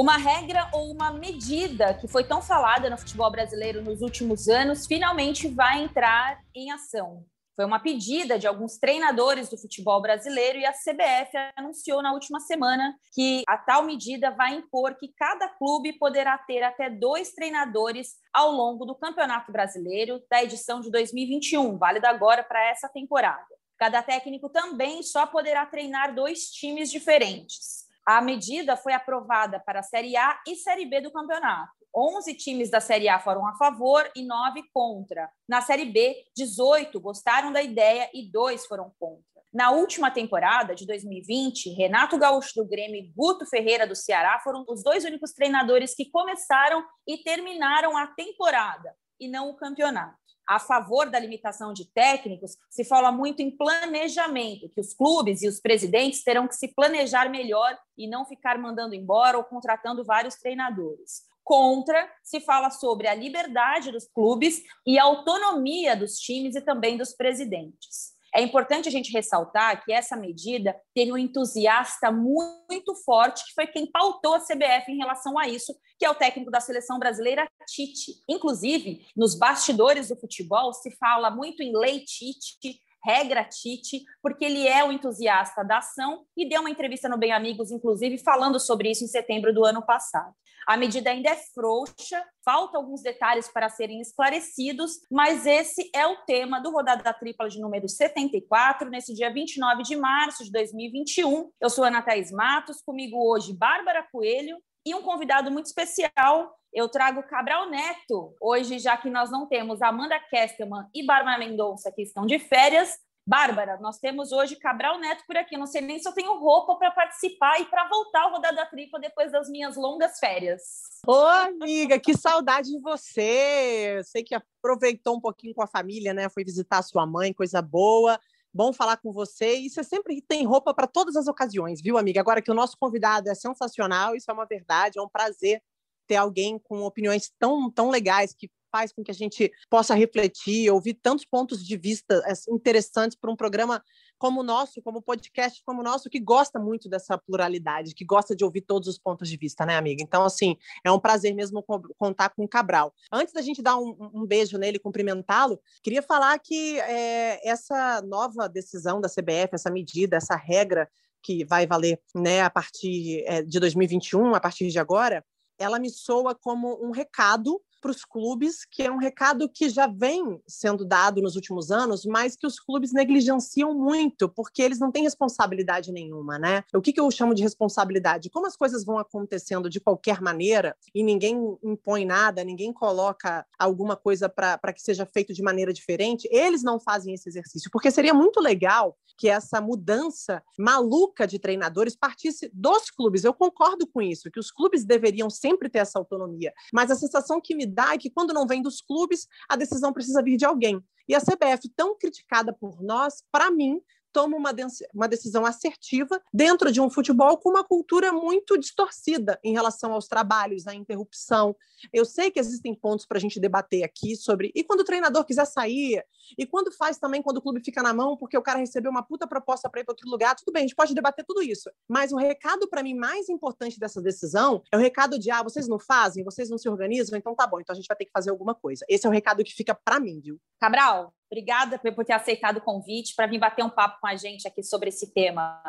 Uma regra ou uma medida que foi tão falada no futebol brasileiro nos últimos anos finalmente vai entrar em ação. Foi uma pedida de alguns treinadores do futebol brasileiro e a CBF anunciou na última semana que a tal medida vai impor que cada clube poderá ter até dois treinadores ao longo do Campeonato Brasileiro da edição de 2021, válida agora para essa temporada. Cada técnico também só poderá treinar dois times diferentes. A medida foi aprovada para a Série A e Série B do campeonato. 11 times da Série A foram a favor e 9 contra. Na Série B, 18 gostaram da ideia e 2 foram contra. Na última temporada de 2020, Renato Gaúcho do Grêmio e Guto Ferreira do Ceará foram os dois únicos treinadores que começaram e terminaram a temporada e não o campeonato a favor da limitação de técnicos, se fala muito em planejamento, que os clubes e os presidentes terão que se planejar melhor e não ficar mandando embora ou contratando vários treinadores. Contra, se fala sobre a liberdade dos clubes e a autonomia dos times e também dos presidentes. É importante a gente ressaltar que essa medida teve um entusiasta muito forte, que foi quem pautou a CBF em relação a isso, que é o técnico da seleção brasileira, Tite. Inclusive, nos bastidores do futebol, se fala muito em lei Tite, regra Tite, porque ele é o entusiasta da ação e deu uma entrevista no Bem Amigos, inclusive, falando sobre isso em setembro do ano passado. A medida ainda é frouxa, falta alguns detalhes para serem esclarecidos, mas esse é o tema do Rodada Tripla de número 74, nesse dia 29 de março de 2021. Eu sou Ana Thaís Matos, comigo hoje Bárbara Coelho e um convidado muito especial. Eu trago Cabral Neto, hoje, já que nós não temos Amanda Kestelman e Bárbara Mendonça, que estão de férias, Bárbara, nós temos hoje Cabral Neto por aqui. Não sei nem se eu tenho roupa para participar e para voltar ao Rodada Tripla depois das minhas longas férias. Ô, amiga, que saudade de você! Eu sei que aproveitou um pouquinho com a família, né? Foi visitar sua mãe, coisa boa. Bom falar com você. E você sempre tem roupa para todas as ocasiões, viu, amiga? Agora que o nosso convidado é sensacional, isso é uma verdade, é um prazer ter alguém com opiniões tão, tão legais que faz com que a gente possa refletir, ouvir tantos pontos de vista assim, interessantes para um programa como o nosso, como podcast como o nosso, que gosta muito dessa pluralidade, que gosta de ouvir todos os pontos de vista, né, amiga? Então, assim, é um prazer mesmo contar com o Cabral. Antes da gente dar um, um beijo nele cumprimentá-lo, queria falar que é, essa nova decisão da CBF, essa medida, essa regra que vai valer né, a partir é, de 2021, a partir de agora, ela me soa como um recado para os clubes, que é um recado que já vem sendo dado nos últimos anos, mas que os clubes negligenciam muito, porque eles não têm responsabilidade nenhuma, né? O que, que eu chamo de responsabilidade? Como as coisas vão acontecendo de qualquer maneira e ninguém impõe nada, ninguém coloca alguma coisa para que seja feito de maneira diferente, eles não fazem esse exercício, porque seria muito legal que essa mudança maluca de treinadores partisse dos clubes. Eu concordo com isso, que os clubes deveriam sempre ter essa autonomia, mas a sensação que me dá é que quando não vem dos clubes, a decisão precisa vir de alguém. E a CBF, tão criticada por nós, para mim, toma uma, uma decisão assertiva dentro de um futebol com uma cultura muito distorcida em relação aos trabalhos, à interrupção. Eu sei que existem pontos para a gente debater aqui sobre. E quando o treinador quiser sair? E quando faz também quando o clube fica na mão porque o cara recebeu uma puta proposta para ir para outro lugar? Tudo bem, a gente pode debater tudo isso. Mas o recado para mim mais importante dessa decisão é o recado de: ah, vocês não fazem, vocês não se organizam, então tá bom, então a gente vai ter que fazer alguma coisa. Esse é o recado que fica para mim, viu? Cabral, Obrigada por ter aceitado o convite para vir bater um papo com a gente aqui sobre esse tema.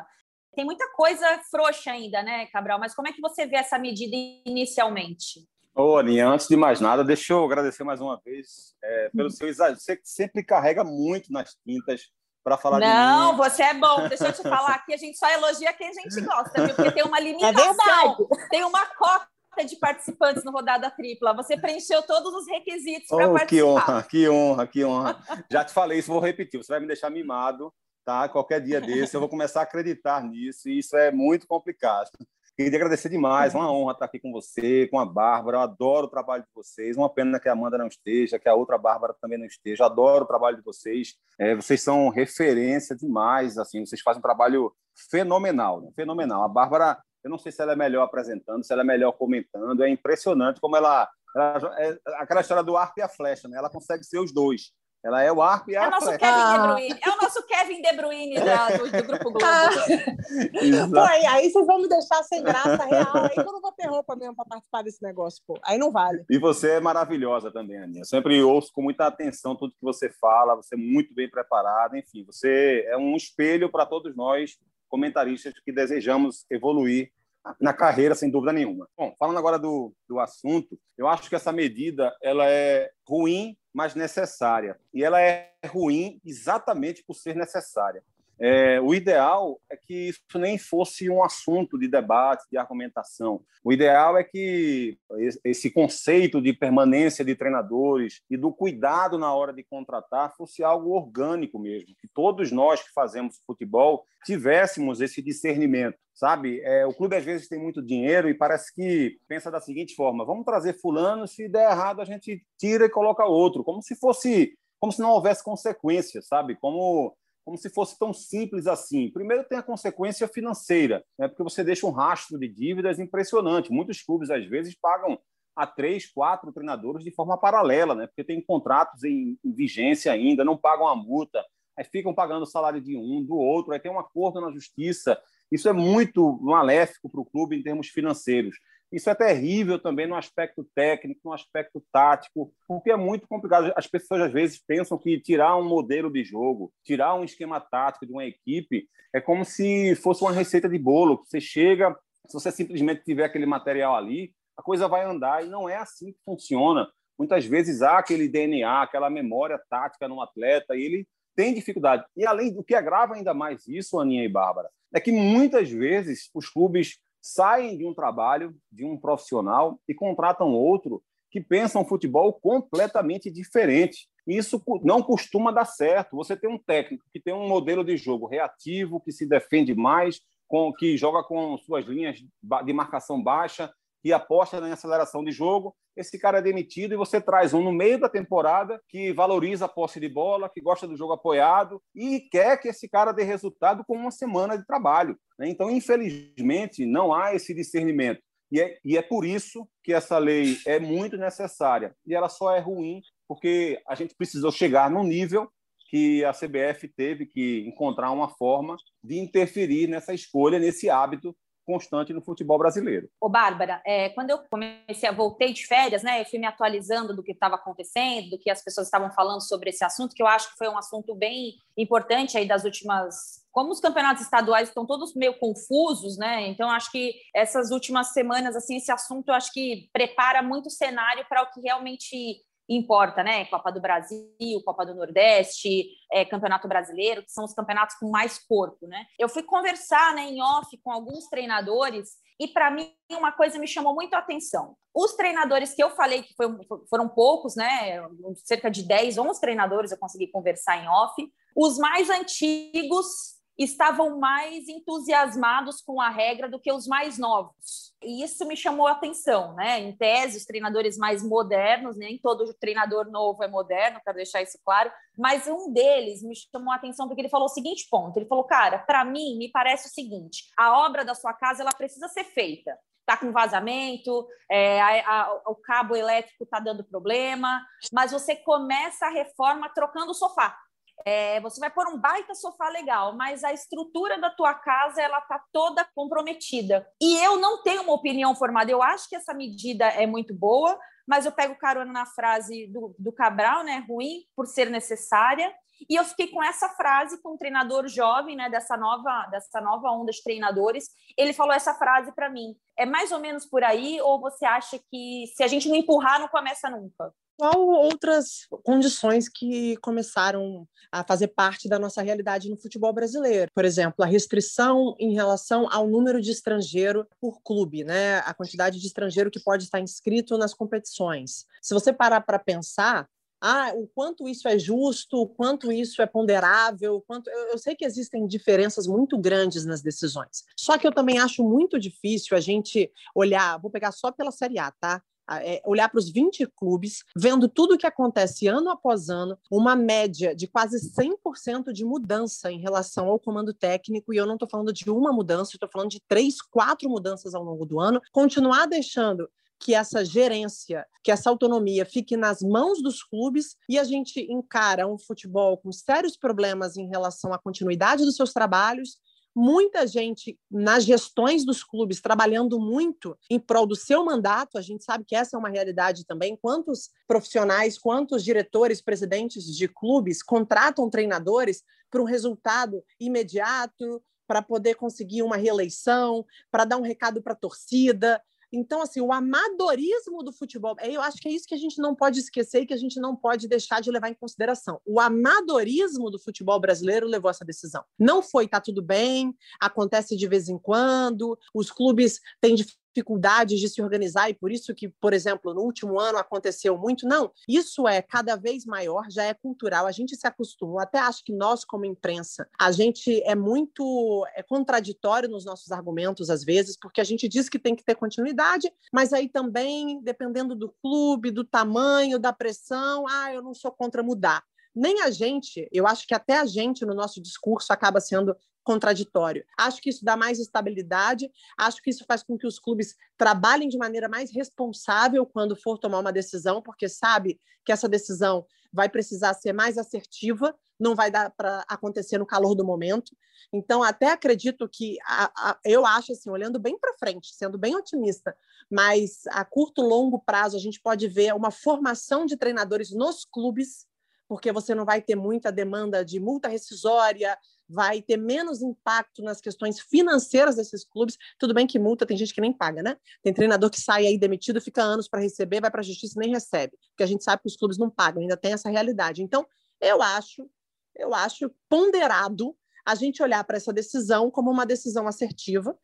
Tem muita coisa frouxa ainda, né, Cabral? Mas como é que você vê essa medida inicialmente? Ô, Aninha, antes de mais nada, deixa eu agradecer mais uma vez é, pelo seu exagero. Você sempre carrega muito nas tintas para falar Não, você é bom. Deixa eu te falar aqui, a gente só elogia quem a gente gosta, viu? Porque tem uma é limitação, é tem uma cota de participantes no Rodada Tripla. Você preencheu todos os requisitos para oh, participar. Que honra, que honra, que honra. Já te falei isso, vou repetir. Você vai me deixar mimado, tá? Qualquer dia desse eu vou começar a acreditar nisso e isso é muito complicado. Queria agradecer demais, uma honra estar aqui com você, com a Bárbara. Eu adoro o trabalho de vocês. Uma pena que a Amanda não esteja, que a outra Bárbara também não esteja. Eu adoro o trabalho de vocês. É, vocês são referência demais, assim. Vocês fazem um trabalho fenomenal, né? fenomenal. A Bárbara eu não sei se ela é melhor apresentando, se ela é melhor comentando. É impressionante como ela, ela é aquela história do arco e a flecha, né? Ela consegue ser os dois. Ela é o arco e a é o nosso Kevin De Bruyne. É o nosso Kevin De Bruyne da, do, do, Grupo Globo. pô, aí, aí, vocês vão me deixar sem graça real. Aí eu não vou ter roupa mesmo para participar desse negócio, pô. Aí não vale. E você é maravilhosa também, Aninha. Sempre ouço com muita atenção tudo que você fala. Você é muito bem preparada. Enfim, você é um espelho para todos nós, comentaristas que desejamos evoluir na carreira, sem dúvida nenhuma. Bom, falando agora do, do assunto, eu acho que essa medida ela é ruim, mas necessária. E ela é ruim exatamente por ser necessária. É, o ideal é que isso nem fosse um assunto de debate, de argumentação. O ideal é que esse conceito de permanência de treinadores e do cuidado na hora de contratar fosse algo orgânico mesmo, que todos nós que fazemos futebol tivéssemos esse discernimento, sabe? É, o clube às vezes tem muito dinheiro e parece que pensa da seguinte forma: vamos trazer fulano, se der errado a gente tira e coloca outro, como se fosse, como se não houvesse consequências, sabe? Como como se fosse tão simples assim. Primeiro tem a consequência financeira, né? porque você deixa um rastro de dívidas impressionante. Muitos clubes, às vezes, pagam a três, quatro treinadores de forma paralela, né? porque tem contratos em, em vigência ainda, não pagam a multa, aí ficam pagando o salário de um, do outro, aí tem um acordo na justiça. Isso é muito maléfico para o clube em termos financeiros. Isso é terrível também no aspecto técnico, no aspecto tático, porque é muito complicado. As pessoas às vezes pensam que tirar um modelo de jogo, tirar um esquema tático de uma equipe, é como se fosse uma receita de bolo. Você chega, se você simplesmente tiver aquele material ali, a coisa vai andar e não é assim que funciona. Muitas vezes há aquele DNA, aquela memória tática no atleta e ele tem dificuldade. E além do que agrava ainda mais isso, Aninha e Bárbara, é que muitas vezes os clubes saem de um trabalho, de um profissional e contratam outro que pensa um futebol completamente diferente. Isso não costuma dar certo. Você tem um técnico que tem um modelo de jogo reativo, que se defende mais, com que joga com suas linhas de marcação baixa, que aposta na aceleração de jogo, esse cara é demitido e você traz um no meio da temporada que valoriza a posse de bola, que gosta do jogo apoiado e quer que esse cara dê resultado com uma semana de trabalho. Né? Então, infelizmente, não há esse discernimento. E é, e é por isso que essa lei é muito necessária. E ela só é ruim porque a gente precisou chegar num nível que a CBF teve que encontrar uma forma de interferir nessa escolha, nesse hábito constante no futebol brasileiro. Ô, Bárbara, é, quando eu comecei, a voltei de férias, né, eu fui me atualizando do que estava acontecendo, do que as pessoas estavam falando sobre esse assunto, que eu acho que foi um assunto bem importante aí das últimas como os campeonatos estaduais estão todos meio confusos, né? Então acho que essas últimas semanas assim esse assunto acho que prepara muito o cenário para o que realmente importa, né? Copa do Brasil, Copa do Nordeste, é, Campeonato Brasileiro, que são os campeonatos com mais corpo, né? Eu fui conversar né, em off com alguns treinadores e para mim uma coisa me chamou muito a atenção. Os treinadores que eu falei que foi, foram poucos, né? Cerca de 10, 11 treinadores eu consegui conversar em off. Os mais antigos estavam mais entusiasmados com a regra do que os mais novos. E isso me chamou a atenção, né? Em tese, os treinadores mais modernos, nem todo treinador novo é moderno, quero deixar isso claro, mas um deles me chamou a atenção porque ele falou o seguinte ponto: ele falou, cara, para mim, me parece o seguinte, a obra da sua casa ela precisa ser feita. Tá com vazamento, é, a, a, o cabo elétrico tá dando problema, mas você começa a reforma trocando o sofá. É, você vai pôr um baita sofá legal, mas a estrutura da tua casa ela tá toda comprometida. E eu não tenho uma opinião formada. Eu acho que essa medida é muito boa, mas eu pego carona na frase do, do Cabral, né? Ruim por ser necessária. E eu fiquei com essa frase com um treinador jovem, né, dessa nova, dessa nova onda de treinadores. Ele falou essa frase para mim. É mais ou menos por aí ou você acha que se a gente não empurrar não começa nunca? Qual outras condições que começaram a fazer parte da nossa realidade no futebol brasileiro. Por exemplo, a restrição em relação ao número de estrangeiro por clube, né? A quantidade de estrangeiro que pode estar inscrito nas competições. Se você parar para pensar, ah, o quanto isso é justo, o quanto isso é ponderável, quanto eu, eu, sei que existem diferenças muito grandes nas decisões. Só que eu também acho muito difícil a gente olhar, vou pegar só pela Série A, tá? É, olhar para os 20 clubes, vendo tudo o que acontece ano após ano, uma média de quase 100% de mudança em relação ao comando técnico, e eu não estou falando de uma mudança, estou falando de três, quatro mudanças ao longo do ano, continuar deixando que essa gerência, que essa autonomia fique nas mãos dos clubes e a gente encara um futebol com sérios problemas em relação à continuidade dos seus trabalhos muita gente nas gestões dos clubes trabalhando muito em prol do seu mandato. A gente sabe que essa é uma realidade também. Quantos profissionais, quantos diretores, presidentes de clubes contratam treinadores para um resultado imediato, para poder conseguir uma reeleição, para dar um recado para a torcida. Então, assim, o amadorismo do futebol, é, eu acho que é isso que a gente não pode esquecer e que a gente não pode deixar de levar em consideração. O amadorismo do futebol brasileiro levou essa decisão. Não foi, tá tudo bem, acontece de vez em quando, os clubes têm dificuldades de se organizar e por isso que, por exemplo, no último ano aconteceu muito. Não, isso é cada vez maior, já é cultural, a gente se acostuma. Até acho que nós, como imprensa, a gente é muito é contraditório nos nossos argumentos às vezes, porque a gente diz que tem que ter continuidade, mas aí também, dependendo do clube, do tamanho, da pressão, ah, eu não sou contra mudar nem a gente, eu acho que até a gente no nosso discurso acaba sendo contraditório. Acho que isso dá mais estabilidade, acho que isso faz com que os clubes trabalhem de maneira mais responsável quando for tomar uma decisão, porque sabe que essa decisão vai precisar ser mais assertiva, não vai dar para acontecer no calor do momento. Então, até acredito que a, a, eu acho assim, olhando bem para frente, sendo bem otimista, mas a curto longo prazo a gente pode ver uma formação de treinadores nos clubes porque você não vai ter muita demanda de multa rescisória, vai ter menos impacto nas questões financeiras desses clubes. Tudo bem que multa tem gente que nem paga, né? Tem treinador que sai aí demitido, fica anos para receber, vai para a justiça e nem recebe, porque a gente sabe que os clubes não pagam, ainda tem essa realidade. Então, eu acho, eu acho ponderado a gente olhar para essa decisão como uma decisão assertiva,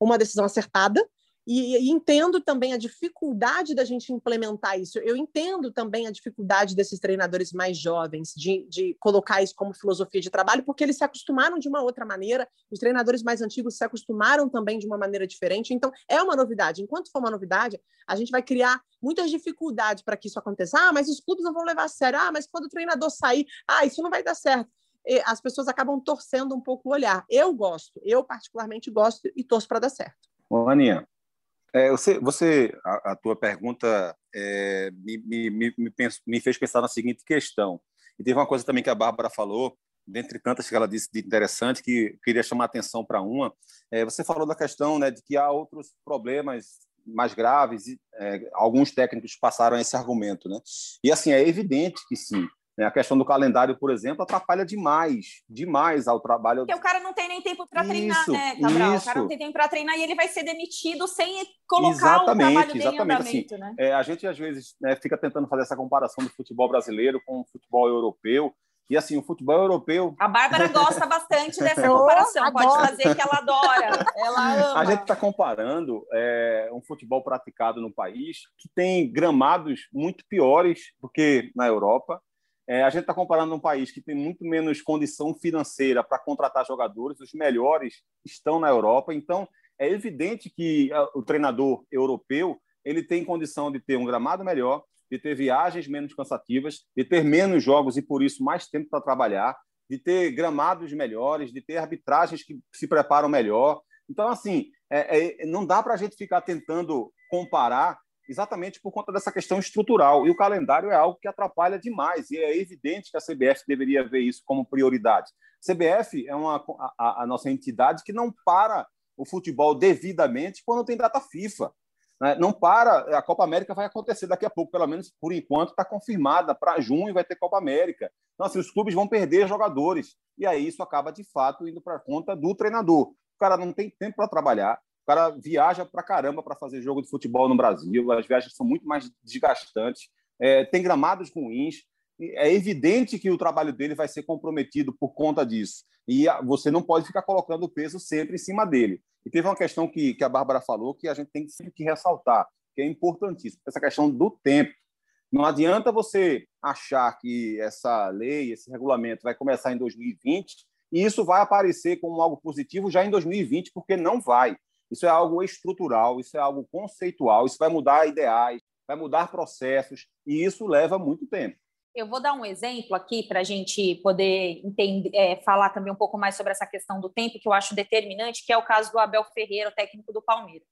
uma decisão acertada, e, e, entendo também a dificuldade da gente implementar isso. Eu entendo também a dificuldade desses treinadores mais jovens de, de colocar isso como filosofia de trabalho, porque eles se acostumaram de uma outra maneira, os treinadores mais antigos se acostumaram também de uma maneira diferente. Então, é uma novidade. Enquanto for uma novidade, a gente vai criar muitas dificuldades para que isso aconteça. Ah, mas os clubes não vão levar a sério. Ah, mas quando o treinador sair, ah, isso não vai dar certo. As pessoas acabam torcendo um pouco o olhar. Eu gosto, eu particularmente gosto e torço para dar certo. Bom, Aninha, é, você, você a, a, tua pergunta é, me, me, me, me, fez pensar na seguinte questão. E teve uma coisa também que a Bárbara falou, dentre tantas que ela disse de interessante, que queria chamar atenção para uma. É, você falou da questão né, de que há outros problemas mais graves, e, é, alguns técnicos passaram esse argumento. Né? E assim, é evidente que sim? A questão do calendário, por exemplo, atrapalha demais, demais ao trabalho. Porque o cara não tem nem tempo para treinar, né, Cabral? Isso. O cara não tem tempo para treinar e ele vai ser demitido sem colocar exatamente, o trabalho exatamente, em andamento, assim, né? É, a gente, às vezes, né, fica tentando fazer essa comparação do futebol brasileiro com o futebol europeu, e assim, o futebol europeu. A Bárbara gosta bastante dessa comparação, pode fazer que ela adora, ela ama. A gente está comparando é, um futebol praticado no país que tem gramados muito piores do que na Europa, é, a gente está comparando um país que tem muito menos condição financeira para contratar jogadores, os melhores estão na Europa, então é evidente que o treinador europeu ele tem condição de ter um gramado melhor, de ter viagens menos cansativas, de ter menos jogos e por isso mais tempo para trabalhar, de ter gramados melhores, de ter arbitragens que se preparam melhor. Então, assim, é, é, não dá para a gente ficar tentando comparar exatamente por conta dessa questão estrutural. E o calendário é algo que atrapalha demais, e é evidente que a CBF deveria ver isso como prioridade. A CBF é uma, a, a nossa entidade que não para o futebol devidamente quando tem data FIFA. Né? Não para, a Copa América vai acontecer daqui a pouco, pelo menos por enquanto está confirmada, para junho vai ter Copa América. Então, assim, os clubes vão perder jogadores, e aí isso acaba, de fato, indo para conta do treinador. O cara não tem tempo para trabalhar, o cara viaja para caramba para fazer jogo de futebol no Brasil, as viagens são muito mais desgastantes, é, tem gramados ruins. É evidente que o trabalho dele vai ser comprometido por conta disso. E você não pode ficar colocando o peso sempre em cima dele. E teve uma questão que, que a Bárbara falou que a gente tem sempre que ressaltar, que é importantíssimo, essa questão do tempo. Não adianta você achar que essa lei, esse regulamento vai começar em 2020 e isso vai aparecer como algo positivo já em 2020, porque não vai. Isso é algo estrutural, isso é algo conceitual, isso vai mudar ideais, vai mudar processos, e isso leva muito tempo. Eu vou dar um exemplo aqui para a gente poder entender, é, falar também um pouco mais sobre essa questão do tempo, que eu acho determinante, que é o caso do Abel Ferreira, técnico do Palmeiras.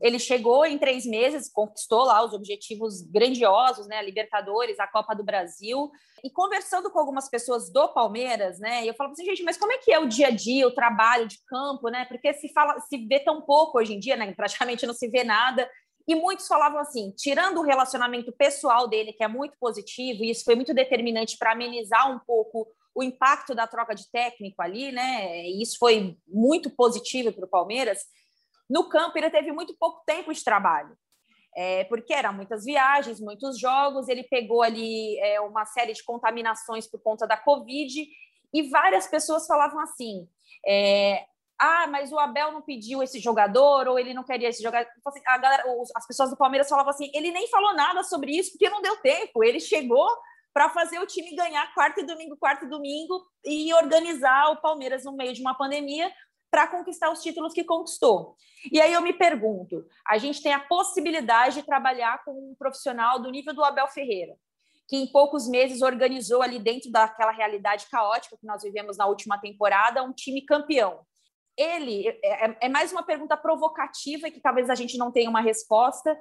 Ele chegou em três meses, conquistou lá os objetivos grandiosos, né? A Libertadores, a Copa do Brasil. E conversando com algumas pessoas do Palmeiras, né? Eu falo assim, gente, mas como é que é o dia a dia, o trabalho de campo, né? Porque se fala, se vê tão pouco hoje em dia, né? Praticamente não se vê nada. E muitos falavam assim, tirando o relacionamento pessoal dele, que é muito positivo, e isso foi muito determinante para amenizar um pouco o impacto da troca de técnico ali, né? E isso foi muito positivo para o Palmeiras. No campo, ele teve muito pouco tempo de trabalho, é, porque eram muitas viagens, muitos jogos. Ele pegou ali é, uma série de contaminações por conta da Covid, e várias pessoas falavam assim: é, ah, mas o Abel não pediu esse jogador, ou ele não queria esse jogador. Tipo assim, galera, as pessoas do Palmeiras falavam assim: ele nem falou nada sobre isso, porque não deu tempo. Ele chegou para fazer o time ganhar quarto e domingo, quarto e domingo, e organizar o Palmeiras no meio de uma pandemia, para conquistar os títulos que conquistou. E aí eu me pergunto: a gente tem a possibilidade de trabalhar com um profissional do nível do Abel Ferreira, que em poucos meses organizou ali dentro daquela realidade caótica que nós vivemos na última temporada um time campeão. Ele é, é, é mais uma pergunta provocativa que talvez a gente não tenha uma resposta,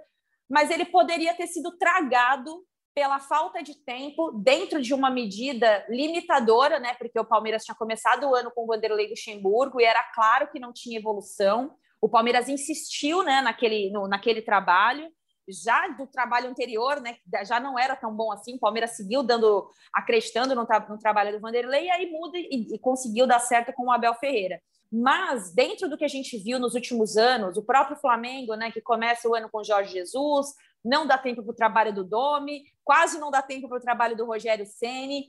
mas ele poderia ter sido tragado pela falta de tempo dentro de uma medida limitadora, né? Porque o Palmeiras tinha começado o ano com o Vanderlei Luxemburgo e era claro que não tinha evolução. O Palmeiras insistiu, né, naquele, no, naquele trabalho. Já do trabalho anterior, né, já não era tão bom assim. O Palmeiras seguiu dando, acreditando no, no trabalho do Vanderlei e aí muda e, e conseguiu dar certo com o Abel Ferreira. Mas, dentro do que a gente viu nos últimos anos, o próprio Flamengo, né, que começa o ano com Jorge Jesus, não dá tempo para o trabalho do Domi, quase não dá tempo para o trabalho do Rogério Ceni.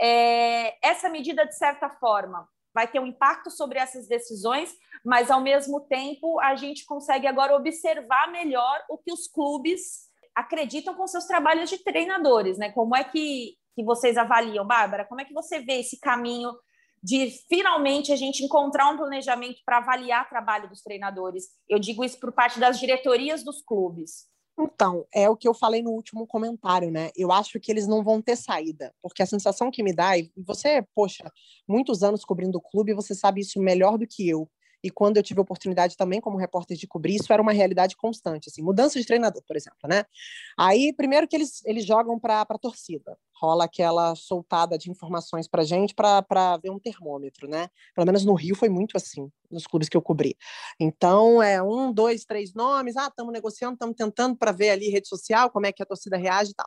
É, essa medida, de certa forma, vai ter um impacto sobre essas decisões, mas ao mesmo tempo a gente consegue agora observar melhor o que os clubes acreditam com seus trabalhos de treinadores, né? Como é que, que vocês avaliam, Bárbara? Como é que você vê esse caminho de finalmente a gente encontrar um planejamento para avaliar o trabalho dos treinadores? Eu digo isso por parte das diretorias dos clubes. Então, é o que eu falei no último comentário, né? Eu acho que eles não vão ter saída, porque a sensação que me dá, e você, poxa, muitos anos cobrindo o clube, você sabe isso melhor do que eu. E quando eu tive a oportunidade também como repórter de cobrir, isso era uma realidade constante, assim, mudança de treinador, por exemplo, né? Aí, primeiro que eles, eles jogam para a torcida, rola aquela soltada de informações para gente para ver um termômetro, né? Pelo menos no Rio foi muito assim, nos clubes que eu cobri. Então, é um, dois, três nomes, ah, estamos negociando, estamos tentando para ver ali rede social, como é que a torcida reage e tal.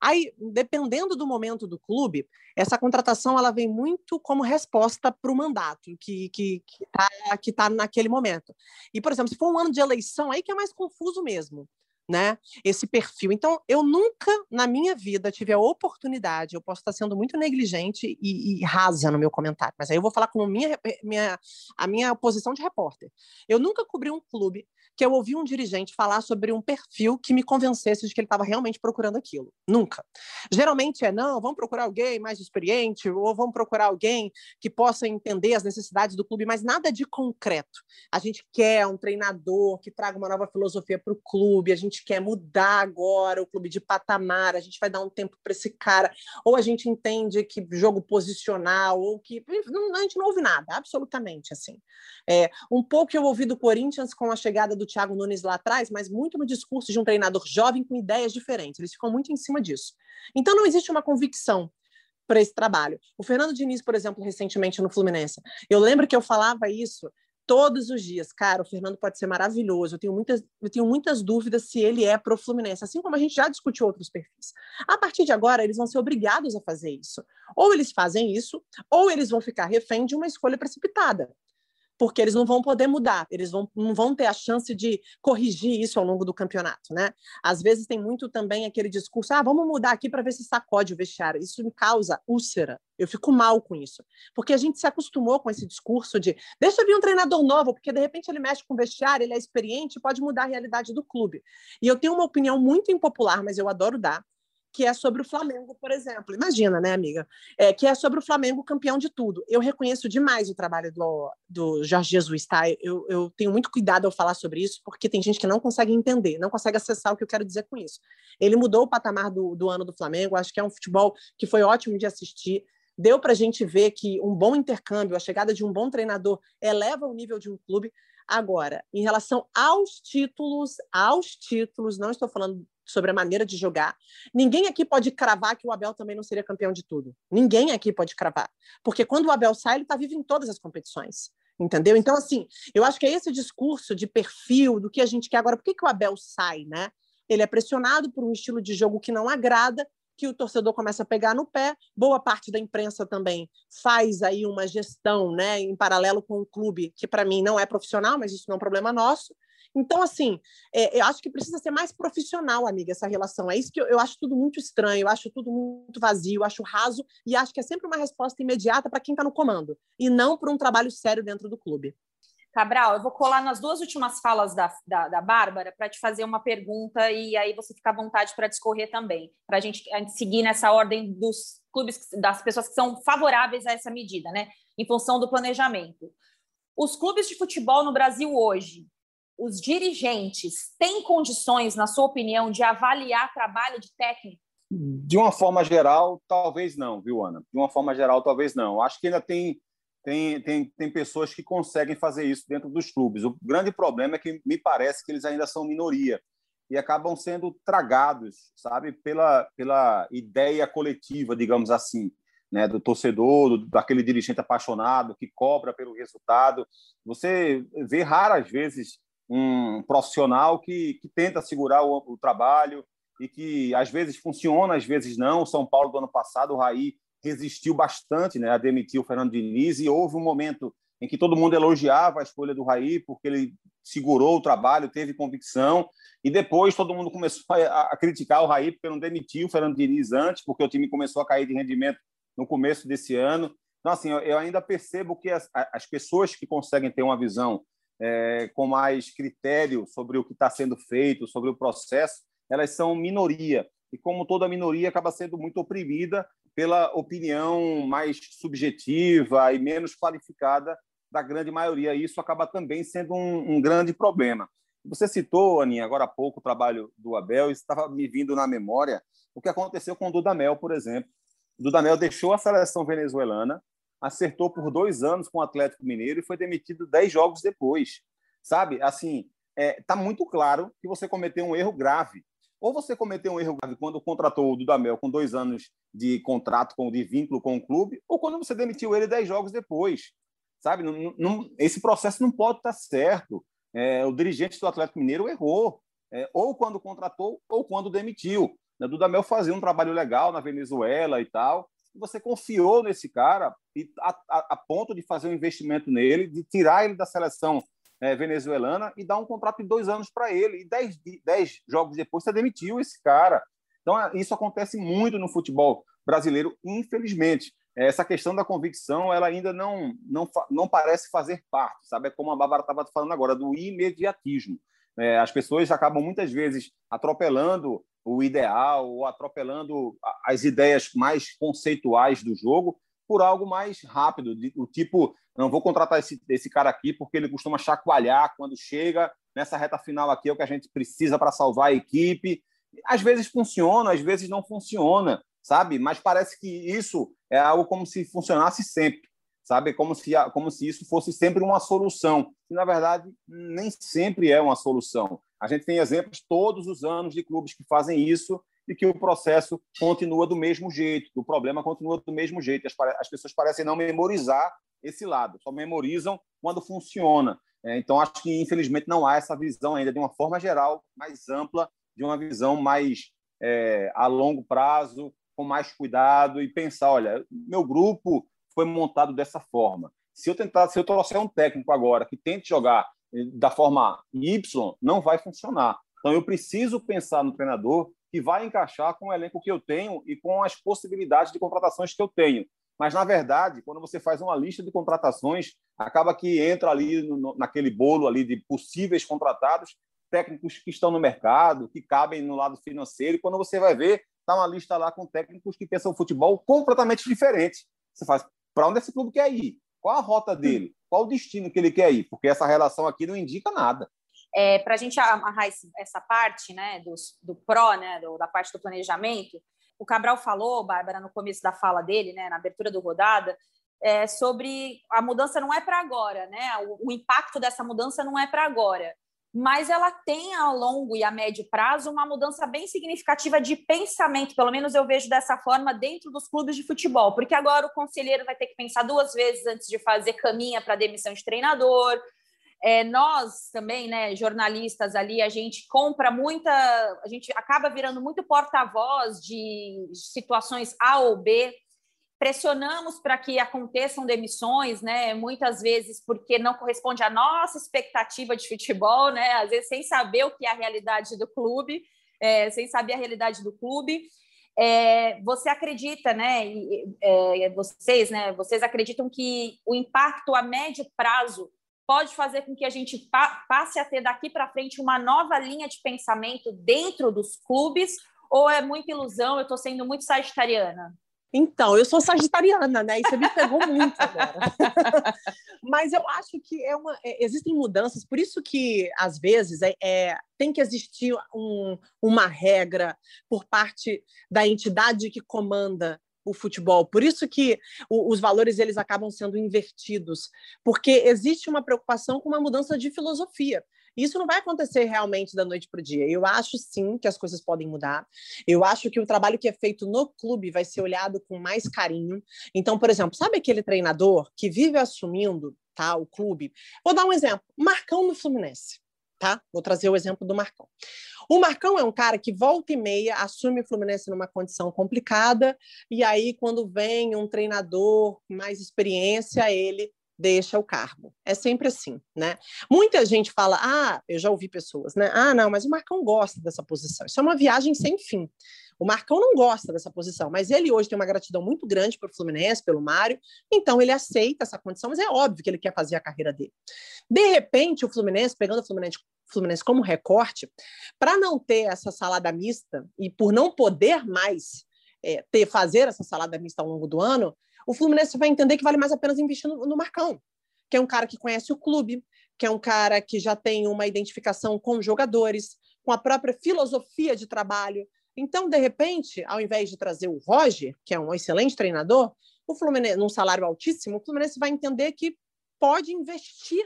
Aí, dependendo do momento do clube, essa contratação ela vem muito como resposta para o mandato que que está que tá naquele momento. E, por exemplo, se for um ano de eleição, aí que é mais confuso mesmo. Né, esse perfil. Então, eu nunca na minha vida tive a oportunidade, eu posso estar sendo muito negligente e, e rasa no meu comentário, mas aí eu vou falar com minha, minha, a minha posição de repórter. Eu nunca cobri um clube que eu ouvi um dirigente falar sobre um perfil que me convencesse de que ele estava realmente procurando aquilo. Nunca. Geralmente é, não, vamos procurar alguém mais experiente, ou vamos procurar alguém que possa entender as necessidades do clube, mas nada de concreto. A gente quer um treinador que traga uma nova filosofia para o clube, a gente quer mudar agora o clube de patamar, a gente vai dar um tempo para esse cara, ou a gente entende que jogo posicional, ou que. a gente não ouve nada, absolutamente assim. É, um pouco eu ouvi do Corinthians com a chegada do Thiago Nunes lá atrás, mas muito no discurso de um treinador jovem com ideias diferentes. Eles ficam muito em cima disso. Então não existe uma convicção para esse trabalho. O Fernando Diniz, por exemplo, recentemente no Fluminense, eu lembro que eu falava isso todos os dias. Cara, o Fernando pode ser maravilhoso. Eu tenho muitas, eu tenho muitas dúvidas se ele é pro Fluminense, assim como a gente já discutiu outros perfis. A partir de agora, eles vão ser obrigados a fazer isso. Ou eles fazem isso, ou eles vão ficar refém de uma escolha precipitada porque eles não vão poder mudar, eles vão, não vão ter a chance de corrigir isso ao longo do campeonato, né? Às vezes tem muito também aquele discurso, ah, vamos mudar aqui para ver se sacode o vestiário. Isso me causa úlcera, eu fico mal com isso, porque a gente se acostumou com esse discurso de deixa vir um treinador novo, porque de repente ele mexe com o vestiário, ele é experiente, pode mudar a realidade do clube. E eu tenho uma opinião muito impopular, mas eu adoro dar, que é sobre o Flamengo, por exemplo. Imagina, né, amiga? É, que é sobre o Flamengo campeão de tudo. Eu reconheço demais o trabalho do, do Jorge Jesus, tá? Eu, eu tenho muito cuidado ao falar sobre isso, porque tem gente que não consegue entender, não consegue acessar o que eu quero dizer com isso. Ele mudou o patamar do, do ano do Flamengo, acho que é um futebol que foi ótimo de assistir. Deu para a gente ver que um bom intercâmbio, a chegada de um bom treinador eleva o nível de um clube. Agora, em relação aos títulos, aos títulos, não estou falando sobre a maneira de jogar. Ninguém aqui pode cravar que o Abel também não seria campeão de tudo. Ninguém aqui pode cravar. Porque quando o Abel sai, ele está vivo em todas as competições. Entendeu? Então, assim, eu acho que é esse discurso de perfil do que a gente quer agora. Por que, que o Abel sai, né? Ele é pressionado por um estilo de jogo que não agrada, que o torcedor começa a pegar no pé. Boa parte da imprensa também faz aí uma gestão, né, em paralelo com o clube, que para mim não é profissional, mas isso não é um problema nosso. Então, assim, é, eu acho que precisa ser mais profissional, amiga, essa relação. É isso que eu, eu acho tudo muito estranho, eu acho tudo muito vazio, eu acho raso e acho que é sempre uma resposta imediata para quem está no comando e não para um trabalho sério dentro do clube. Cabral, eu vou colar nas duas últimas falas da, da, da Bárbara para te fazer uma pergunta e aí você fica à vontade para discorrer também, para a gente seguir nessa ordem dos clubes, das pessoas que são favoráveis a essa medida, né? Em função do planejamento. Os clubes de futebol no Brasil hoje, os dirigentes têm condições, na sua opinião, de avaliar trabalho de técnico? De uma forma geral, talvez não, viu, Ana? De uma forma geral, talvez não. Acho que ainda tem, tem, tem, tem pessoas que conseguem fazer isso dentro dos clubes. O grande problema é que me parece que eles ainda são minoria e acabam sendo tragados, sabe, pela, pela ideia coletiva, digamos assim, né, do torcedor, do, daquele dirigente apaixonado que cobra pelo resultado. Você vê raras vezes um profissional que, que tenta segurar o, o, trabalho e que às vezes funciona, às vezes não. O São Paulo do ano passado, o Raí resistiu bastante né, a demitir o Fernando Diniz e houve um momento em que todo mundo elogiava a escolha do Raí porque ele segurou o trabalho, teve convicção e depois todo mundo começou a, a criticar o Raí porque não demitiu o Fernando Diniz antes, porque o time começou a cair de rendimento no começo desse ano. Então, assim, eu, ainda percebo que as, as pessoas que conseguem ter uma visão é, com mais critério sobre o que está sendo feito, sobre o processo, elas são minoria. E como toda minoria, acaba sendo muito oprimida pela opinião mais subjetiva e menos qualificada da grande maioria. E isso acaba também sendo um, um grande problema. Você citou, Aninha, agora há pouco o trabalho do Abel, e estava me vindo na memória o que aconteceu com o Dudamel, por exemplo. O Dudamel deixou a seleção venezuelana acertou por dois anos com o Atlético Mineiro e foi demitido dez jogos depois. Sabe? Assim, é, tá muito claro que você cometeu um erro grave. Ou você cometeu um erro grave quando contratou o Dudamel com dois anos de contrato, com, de vínculo com o clube, ou quando você demitiu ele dez jogos depois. Sabe? Não, não, esse processo não pode estar certo. É, o dirigente do Atlético Mineiro errou, é, ou quando contratou, ou quando demitiu. O Dudamel fazia um trabalho legal na Venezuela e tal, você confiou nesse cara e a, a, a, ponto de fazer um investimento nele, de tirar ele da seleção é, venezuelana e dar um contrato de dois anos para ele. E dez, dez jogos depois você demitiu esse cara. Então, isso acontece muito no futebol brasileiro, infelizmente. Essa questão da convicção, ela ainda não, não, não parece fazer parte, sabe? É como a Bárbara estava falando agora, do imediatismo. É, as pessoas acabam muitas vezes atropelando o ideal ou atropelando as ideias mais conceituais do jogo por algo mais rápido, o tipo, não vou contratar esse, esse cara aqui porque ele costuma chacoalhar quando chega nessa reta final aqui, é o que a gente precisa para salvar a equipe. Às vezes funciona, às vezes não funciona, sabe? Mas parece que isso é algo como se funcionasse sempre, sabe? Como se, como se isso fosse sempre uma solução. E, na verdade, nem sempre é uma solução. A gente tem exemplos todos os anos de clubes que fazem isso e que o processo continua do mesmo jeito, o problema continua do mesmo jeito. As, as pessoas parecem não memorizar esse lado, só memorizam quando funciona. É, então, acho que, infelizmente, não há essa visão ainda, de uma forma geral, mais ampla, de uma visão mais é, a longo prazo, com mais cuidado e pensar: olha, meu grupo foi montado dessa forma. Se eu tentar, se eu trouxer um técnico agora que tente jogar da forma Y, não vai funcionar. Então, eu preciso pensar no treinador que vai encaixar com o elenco que eu tenho e com as possibilidades de contratações que eu tenho. Mas, na verdade, quando você faz uma lista de contratações, acaba que entra ali no, naquele bolo ali de possíveis contratados, técnicos que estão no mercado, que cabem no lado financeiro, e quando você vai ver, está uma lista lá com técnicos que pensam futebol completamente diferente. Você faz, para onde esse clube quer ir? Qual a rota dele? Qual o destino que ele quer ir? Porque essa relação aqui não indica nada. É, Para a gente amarrar essa parte né, do, do pró, né, do, da parte do planejamento, o Cabral falou, Bárbara, no começo da fala dele, né, na abertura do rodada, é, sobre a mudança não é para agora, né? O, o impacto dessa mudança não é para agora mas ela tem a longo e a médio prazo uma mudança bem significativa de pensamento, pelo menos eu vejo dessa forma dentro dos clubes de futebol, porque agora o conselheiro vai ter que pensar duas vezes antes de fazer caminha para demissão de treinador. É, nós também, né, jornalistas ali, a gente compra muita, a gente acaba virando muito porta-voz de situações A ou B pressionamos para que aconteçam demissões, né? Muitas vezes porque não corresponde à nossa expectativa de futebol, né? Às vezes sem saber o que é a realidade do clube, é, sem saber a realidade do clube. É, você acredita, né? É, vocês, né? Vocês acreditam que o impacto a médio prazo pode fazer com que a gente pa passe a ter daqui para frente uma nova linha de pensamento dentro dos clubes? Ou é muita ilusão? Eu estou sendo muito sagitariana. Então, eu sou sagitariana, né? Você me pegou muito agora. Mas eu acho que é uma, é, existem mudanças, por isso que, às vezes, é, é tem que existir um, uma regra por parte da entidade que comanda o futebol. Por isso que os valores eles acabam sendo invertidos, porque existe uma preocupação com uma mudança de filosofia. Isso não vai acontecer realmente da noite para o dia. Eu acho sim que as coisas podem mudar. Eu acho que o trabalho que é feito no clube vai ser olhado com mais carinho. Então, por exemplo, sabe aquele treinador que vive assumindo tá, o clube? Vou dar um exemplo: Marcão no Fluminense. Tá? Vou trazer o exemplo do Marcão. O Marcão é um cara que volta e meia assume o Fluminense numa condição complicada, e aí, quando vem um treinador com mais experiência, ele deixa o cargo. É sempre assim, né? Muita gente fala, ah, eu já ouvi pessoas, né? Ah, não, mas o Marcão gosta dessa posição. Isso é uma viagem sem fim. O Marcão não gosta dessa posição, mas ele hoje tem uma gratidão muito grande para o Fluminense, pelo Mário, então ele aceita essa condição, mas é óbvio que ele quer fazer a carreira dele. De repente, o Fluminense, pegando o Fluminense, Fluminense como recorte, para não ter essa salada mista e por não poder mais é, ter fazer essa salada mista ao longo do ano, o Fluminense vai entender que vale mais a pena investir no, no Marcão, que é um cara que conhece o clube, que é um cara que já tem uma identificação com jogadores, com a própria filosofia de trabalho. Então, de repente, ao invés de trazer o Roger, que é um excelente treinador, o Fluminense, num salário altíssimo, o Fluminense vai entender que pode investir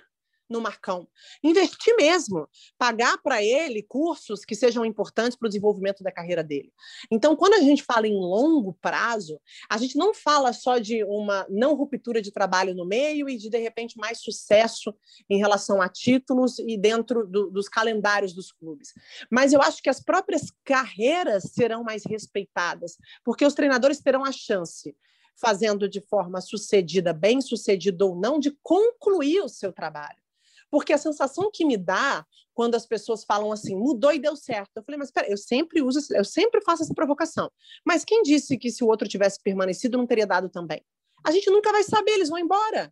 no Marcão. Investir mesmo, pagar para ele cursos que sejam importantes para o desenvolvimento da carreira dele. Então, quando a gente fala em longo prazo, a gente não fala só de uma não ruptura de trabalho no meio e de, de repente, mais sucesso em relação a títulos e dentro do, dos calendários dos clubes. Mas eu acho que as próprias carreiras serão mais respeitadas, porque os treinadores terão a chance fazendo de forma sucedida, bem sucedida ou não, de concluir o seu trabalho. Porque a sensação que me dá quando as pessoas falam assim, mudou e deu certo. Eu falei, mas espera, eu sempre uso, eu sempre faço essa provocação. Mas quem disse que se o outro tivesse permanecido não teria dado também? A gente nunca vai saber, eles vão embora.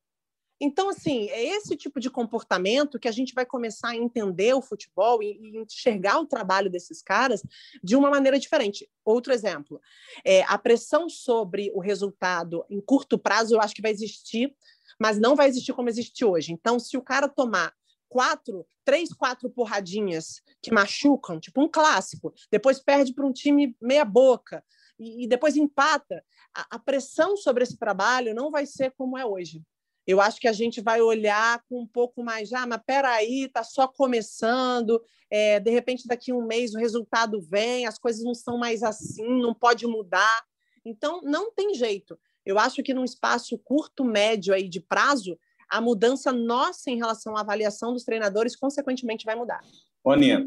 Então, assim, é esse tipo de comportamento que a gente vai começar a entender o futebol e, e enxergar o trabalho desses caras de uma maneira diferente. Outro exemplo, é, a pressão sobre o resultado em curto prazo, eu acho que vai existir mas não vai existir como existe hoje. Então, se o cara tomar quatro, três, quatro porradinhas que machucam, tipo um clássico, depois perde para um time meia boca e, e depois empata, a, a, pressão sobre esse trabalho não vai ser como é hoje. Eu acho que a gente vai olhar com um pouco mais, ah, mas peraí, está só começando, é, de repente daqui a um mês o resultado vem, as coisas não são mais assim, não pode mudar. Então, não tem jeito. Eu acho que num espaço curto, médio aí de prazo, a mudança nossa em relação à avaliação dos treinadores, consequentemente, vai mudar. Aninha,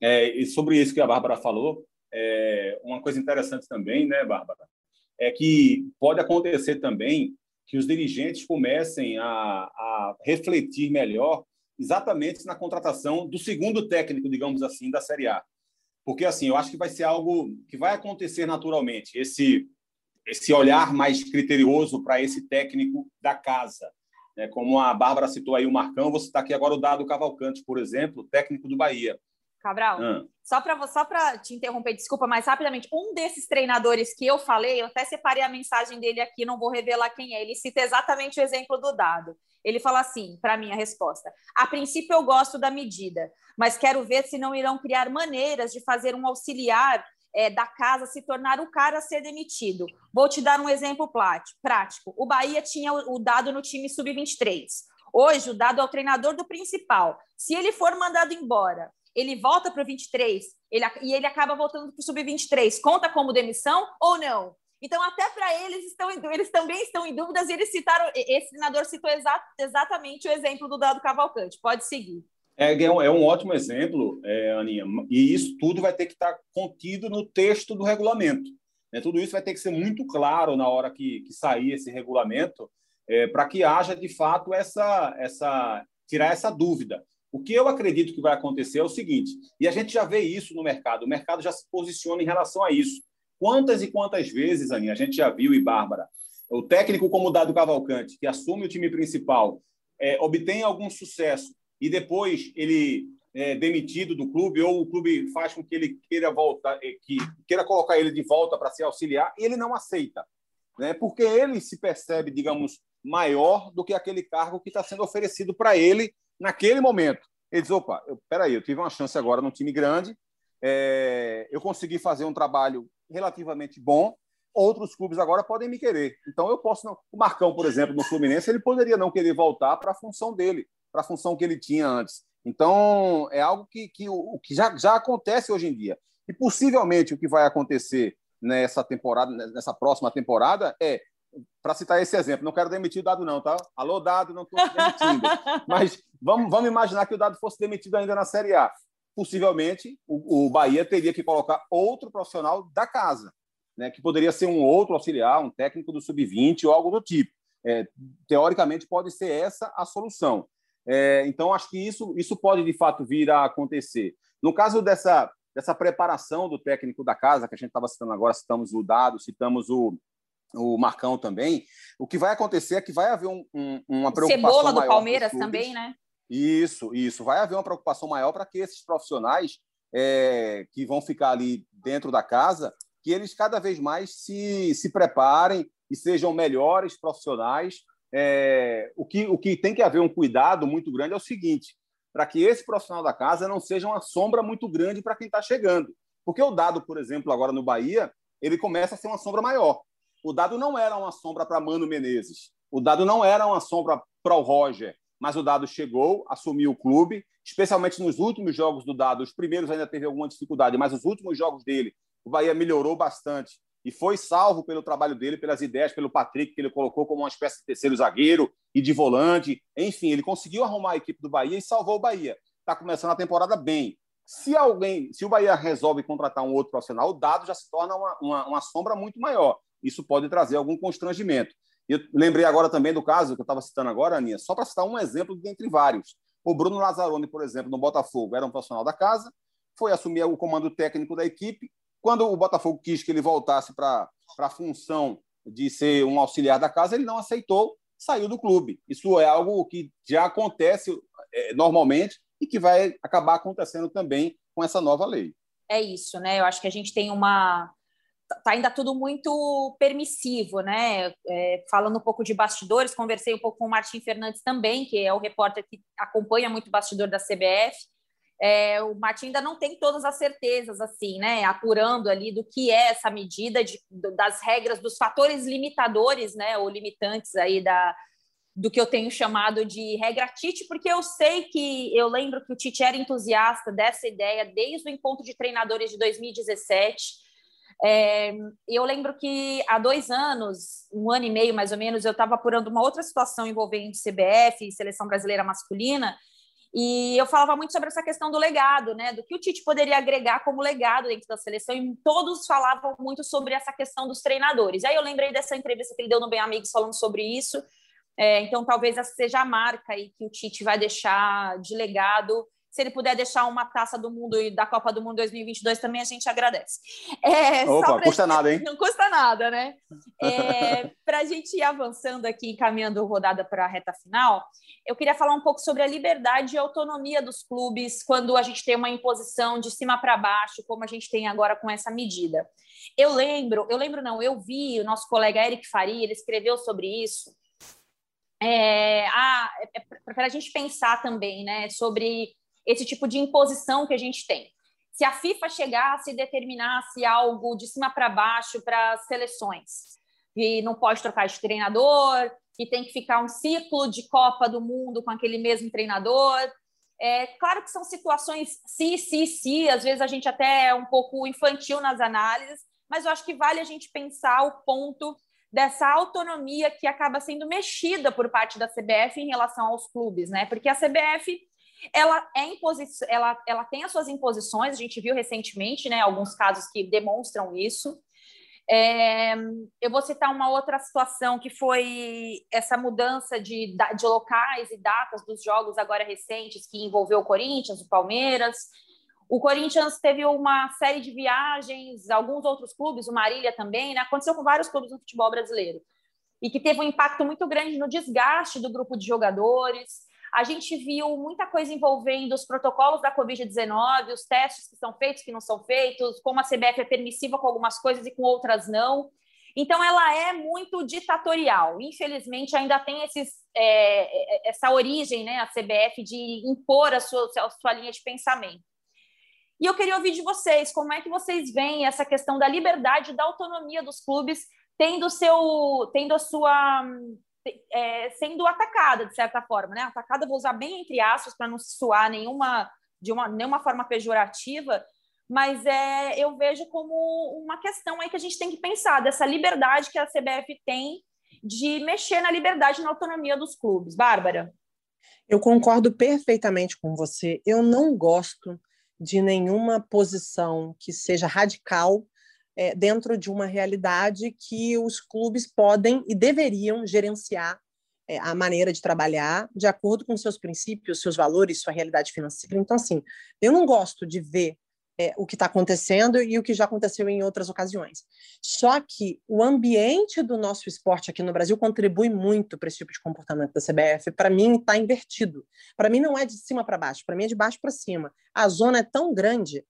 é, e sobre isso que a Bárbara falou, é, uma coisa interessante também, né, Bárbara, é que pode acontecer também que os dirigentes comecem a, a refletir melhor exatamente na contratação do segundo técnico, digamos assim, da Série A. Porque, assim, eu acho que vai ser algo que vai acontecer naturalmente. Esse esse olhar mais criterioso para esse técnico da casa. Né? Como a Bárbara citou aí o Marcão, vou citar aqui agora o Dado Cavalcante, por exemplo, técnico do Bahia. Cabral, ah. só para só te interromper, desculpa, mas rapidamente, um desses treinadores que eu falei, eu até separei a mensagem dele aqui, não vou revelar quem é, ele cita exatamente o exemplo do dado. Ele fala assim, para mim, a resposta: a princípio eu gosto da medida, mas quero ver se não irão criar maneiras de fazer um auxiliar é, da casa se tornar o cara a ser demitido. Vou te dar um exemplo prático. O Bahia tinha o dado no time sub-23. Hoje, o dado é o treinador do principal. Se ele for mandado embora, ele volta para o 23 ele, e ele acaba voltando para o sub-23. Conta como demissão ou não? Então, até para eles, estão, eles também estão em dúvidas e eles citaram, esse treinador citou exa, exatamente o exemplo do Dado Cavalcante. Pode seguir. É, é, um, é um ótimo exemplo, é, Aninha, e isso tudo vai ter que estar contido no texto do regulamento. Né? Tudo isso vai ter que ser muito claro na hora que, que sair esse regulamento, é, para que haja, de fato, essa, essa tirar essa dúvida. O que eu acredito que vai acontecer é o seguinte, e a gente já vê isso no mercado, o mercado já se posiciona em relação a isso. Quantas e quantas vezes, Aninha, a gente já viu, e Bárbara, o técnico como Dado Cavalcante, que assume o time principal, é, obtém algum sucesso e depois ele é demitido do clube ou o clube faz com que ele queira voltar, é, que queira colocar ele de volta para se auxiliar, e ele não aceita, né? Porque ele se percebe, digamos, maior do que aquele cargo que está sendo oferecido para ele naquele momento. Ele diz: opa, eu, peraí, eu tive uma chance agora num time grande, é, eu consegui fazer um trabalho relativamente bom, outros clubes agora podem me querer. Então eu posso não. O Marcão, por exemplo, no Fluminense, ele poderia não querer voltar para a função dele, para a função que ele tinha antes. Então é algo que, que, o, que já, já acontece hoje em dia. E possivelmente o que vai acontecer nessa temporada, nessa próxima temporada, é para citar esse exemplo, não quero demitir o Dado não, tá? Alô, Dado, não estou demitindo. Mas vamos, vamos imaginar que o Dado fosse demitido ainda na Série A. Possivelmente, o, o Bahia teria que colocar outro profissional da casa né, que poderia ser um outro auxiliar, um técnico do sub-20 ou algo do tipo. É, teoricamente, pode ser essa a solução. É, então, acho que isso, isso pode, de fato, vir a acontecer. No caso dessa, dessa preparação do técnico da casa, que a gente estava citando agora, citamos o Dado, citamos o, o Marcão também, o que vai acontecer é que vai haver um, um, uma preocupação Cebola do Palmeiras também, né? Isso, isso. Vai haver uma preocupação maior para que esses profissionais é, que vão ficar ali dentro da casa que eles cada vez mais se, se preparem e sejam melhores profissionais. É, o, que, o que tem que haver um cuidado muito grande é o seguinte: para que esse profissional da casa não seja uma sombra muito grande para quem está chegando. Porque o dado, por exemplo, agora no Bahia, ele começa a ser uma sombra maior. O dado não era uma sombra para Mano Menezes, o dado não era uma sombra para o Roger, mas o dado chegou, assumiu o clube, especialmente nos últimos jogos do dado. Os primeiros ainda teve alguma dificuldade, mas os últimos jogos dele o Bahia melhorou bastante e foi salvo pelo trabalho dele, pelas ideias, pelo Patrick, que ele colocou como uma espécie de terceiro zagueiro e de volante. Enfim, ele conseguiu arrumar a equipe do Bahia e salvou o Bahia. Está começando a temporada bem. Se alguém, se o Bahia resolve contratar um outro profissional, o dado já se torna uma, uma, uma sombra muito maior. Isso pode trazer algum constrangimento. Eu lembrei agora também do caso que eu estava citando agora, Aninha, só para citar um exemplo dentre vários. O Bruno Lazzaroni, por exemplo, no Botafogo, era um profissional da casa, foi assumir o comando técnico da equipe, quando o Botafogo quis que ele voltasse para a função de ser um auxiliar da casa, ele não aceitou, saiu do clube. Isso é algo que já acontece é, normalmente e que vai acabar acontecendo também com essa nova lei. É isso, né? Eu acho que a gente tem uma tá ainda tudo muito permissivo, né? É, falando um pouco de bastidores, conversei um pouco com o Martim Fernandes também, que é o repórter que acompanha muito o bastidor da CBF é, o Martin ainda não tem todas as certezas, assim, né? Apurando ali do que é essa medida de, das regras, dos fatores limitadores, né? Ou limitantes aí da, do que eu tenho chamado de regra Tite, porque eu sei que eu lembro que o Tite era entusiasta dessa ideia desde o encontro de treinadores de 2017. É, eu lembro que há dois anos, um ano e meio mais ou menos, eu estava apurando uma outra situação envolvendo CBF e seleção brasileira masculina, e eu falava muito sobre essa questão do legado, né? Do que o Tite poderia agregar como legado dentro da seleção, e todos falavam muito sobre essa questão dos treinadores. Aí eu lembrei dessa entrevista que ele deu no Bem Amigos falando sobre isso. É, então, talvez essa seja a marca aí que o Tite vai deixar de legado se ele puder deixar uma taça do mundo e da Copa do Mundo 2022 também, a gente agradece. É, Opa, pra... custa nada, hein? Não custa nada, né? É, para a gente ir avançando aqui, encaminhando rodada para a reta final, eu queria falar um pouco sobre a liberdade e autonomia dos clubes quando a gente tem uma imposição de cima para baixo, como a gente tem agora com essa medida. Eu lembro, eu lembro não, eu vi o nosso colega Eric Faria, ele escreveu sobre isso. É, é, é para a gente pensar também né, sobre esse tipo de imposição que a gente tem. se a FIFA chegasse e determinasse algo de cima para baixo para as seleções, e não pode trocar de treinador, que tem que ficar um ciclo de Copa do Mundo com aquele mesmo treinador. É claro que são situações se, se, se, às vezes a gente até é um pouco infantil nas análises, mas eu acho que vale a gente pensar o ponto dessa autonomia que acaba sendo mexida por parte da CBF em relação aos clubes, né? Porque a CBF ela é ela, ela tem as suas imposições, a gente viu recentemente, né, alguns casos que demonstram isso. É, eu vou citar uma outra situação que foi essa mudança de, de locais e datas dos jogos agora recentes que envolveu o Corinthians, o Palmeiras. O Corinthians teve uma série de viagens, alguns outros clubes, o Marília também, né? aconteceu com vários clubes no futebol brasileiro, e que teve um impacto muito grande no desgaste do grupo de jogadores. A gente viu muita coisa envolvendo os protocolos da Covid-19, os testes que são feitos, que não são feitos, como a CBF é permissiva com algumas coisas e com outras não. Então, ela é muito ditatorial. Infelizmente, ainda tem esses, é, é essa origem, né, a CBF, de impor a sua, a sua linha de pensamento. E eu queria ouvir de vocês como é que vocês veem essa questão da liberdade, da autonomia dos clubes, tendo, seu, tendo a sua é, sendo atacada, de certa forma, né? Atacada, vou usar bem entre aspas para não soar nenhuma, de uma, nenhuma forma pejorativa, mas é, eu vejo como uma questão aí que a gente tem que pensar, dessa liberdade que a CBF tem de mexer na liberdade e na autonomia dos clubes. Bárbara? Eu concordo perfeitamente com você. Eu não gosto de nenhuma posição que seja radical é, dentro de uma realidade que os clubes podem e deveriam gerenciar é, a maneira de trabalhar de acordo com seus princípios, seus valores, sua realidade financeira. Então, assim, eu não gosto de ver é, o que está acontecendo e o que já aconteceu em outras ocasiões. Só que o ambiente do nosso esporte aqui no Brasil contribui muito para esse tipo de comportamento da CBF. Para mim, está invertido. Para mim, não é de cima para baixo, para mim é de baixo para cima. A zona é tão grande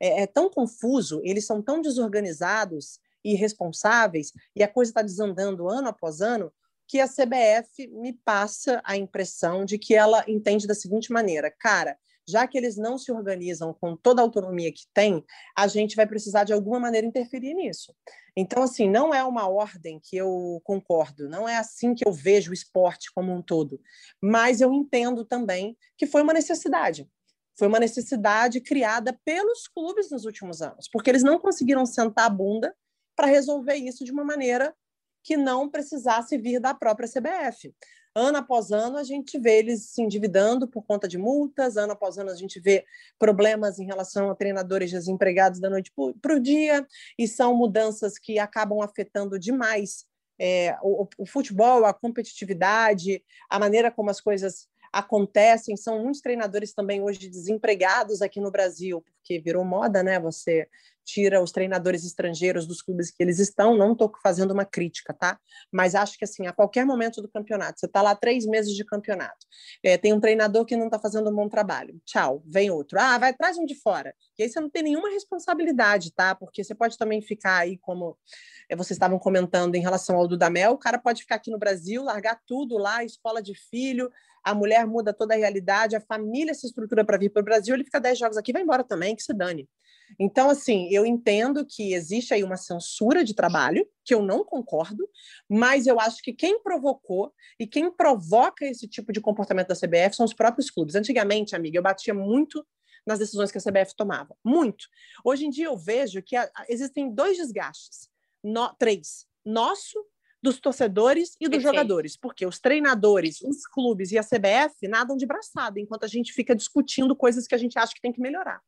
é, é tão confuso, eles são tão desorganizados e irresponsáveis, e a coisa está desandando ano após ano, que a CBF me passa a impressão de que ela entende da seguinte maneira: cara, já que eles não se organizam com toda a autonomia que tem, a gente vai precisar de alguma maneira interferir nisso. Então, assim, não é uma ordem que eu concordo, não é assim que eu vejo o esporte como um todo, mas eu entendo também que foi uma necessidade. Foi uma necessidade criada pelos clubes nos últimos anos, porque eles não conseguiram sentar a bunda para resolver isso de uma maneira que não precisasse vir da própria CBF. Ano após ano, a gente vê eles se endividando por conta de multas, ano após ano, a gente vê problemas em relação a treinadores desempregados da noite para o dia, e são mudanças que acabam afetando demais é, o, o futebol, a competitividade, a maneira como as coisas acontecem. São muitos treinadores também hoje desempregados aqui no Brasil, porque virou moda, né? Você tira os treinadores estrangeiros dos clubes que eles estão. Não estou fazendo uma crítica, tá? Mas acho que assim, a qualquer momento do campeonato, você está lá três meses de campeonato, é, tem um treinador que não está fazendo um bom trabalho. Tchau, vem outro. Ah, vai traz um de fora. E aí você não tem nenhuma responsabilidade, tá? Porque você pode também ficar aí como é, vocês estavam comentando em relação ao Dudamel, o cara pode ficar aqui no Brasil, largar tudo lá, escola de filho, a mulher muda toda a realidade, a família se estrutura para vir para o Brasil, ele fica 10 jogos aqui vai embora também, que se dane. Então, assim, eu entendo que existe aí uma censura de trabalho, que eu não concordo, mas eu acho que quem provocou e quem provoca esse tipo de comportamento da CBF são os próprios clubes. Antigamente, amiga, eu batia muito nas decisões que a CBF tomava. Muito. Hoje em dia eu vejo que existem dois desgastes. No, três. Nosso dos torcedores e dos Perfeito. jogadores, porque os treinadores, os clubes e a CBF nadam de braçada, enquanto a gente fica discutindo coisas que a gente acha que tem que melhorar.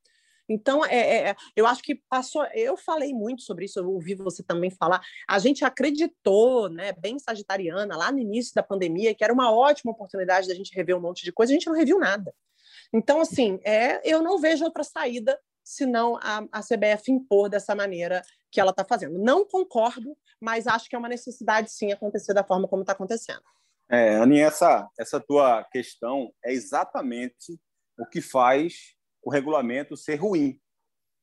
Então, é, é, é, eu acho que passou. Eu falei muito sobre isso, eu ouvi você também falar. A gente acreditou, né, bem sagitariana, lá no início da pandemia, que era uma ótima oportunidade da gente rever um monte de coisa, a gente não reviu nada. Então, assim, é, eu não vejo outra saída senão a, a CBF impor dessa maneira que ela está fazendo. Não concordo, mas acho que é uma necessidade, sim, acontecer da forma como está acontecendo. É, Aninha, essa, essa tua questão é exatamente o que faz o regulamento ser ruim.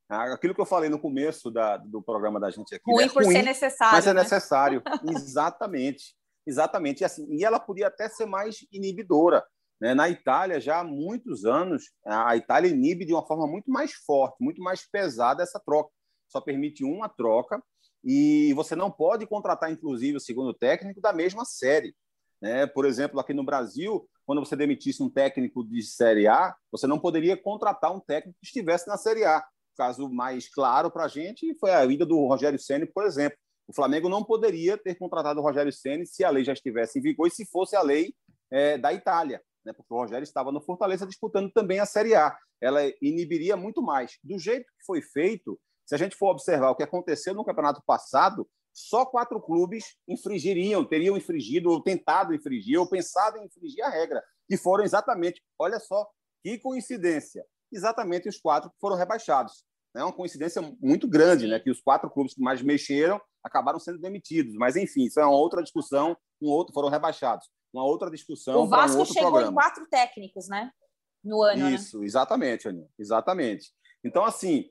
Ah, aquilo que eu falei no começo da, do programa da gente aqui. Ruim é por ruim, ser necessário. Mas é né? necessário. exatamente. Exatamente. E, assim, e ela podia até ser mais inibidora. Né? Na Itália, já há muitos anos, a Itália inibe de uma forma muito mais forte, muito mais pesada essa troca. Só permite uma troca e você não pode contratar, inclusive, o segundo técnico da mesma série. Né? Por exemplo, aqui no Brasil, quando você demitisse um técnico de Série A, você não poderia contratar um técnico que estivesse na Série A. O caso mais claro para a gente foi a ida do Rogério Ceni, por exemplo. O Flamengo não poderia ter contratado o Rogério Ceni se a lei já estivesse em vigor e se fosse a lei é, da Itália, né? porque o Rogério estava no Fortaleza disputando também a Série A. Ela inibiria muito mais. Do jeito que foi feito, se a gente for observar o que aconteceu no campeonato passado, só quatro clubes infringiriam, teriam infringido, ou tentado infringir, ou pensado em infringir a regra, que foram exatamente, olha só que coincidência, exatamente os quatro que foram rebaixados. É uma coincidência muito grande, né? Que os quatro clubes que mais mexeram acabaram sendo demitidos. Mas, enfim, isso é uma outra discussão, um outro foram rebaixados. Uma outra discussão. O Vasco um chegou programa. em quatro técnicos, né? No ano. Né? Isso, né? exatamente, Aninha. Exatamente. Então, assim,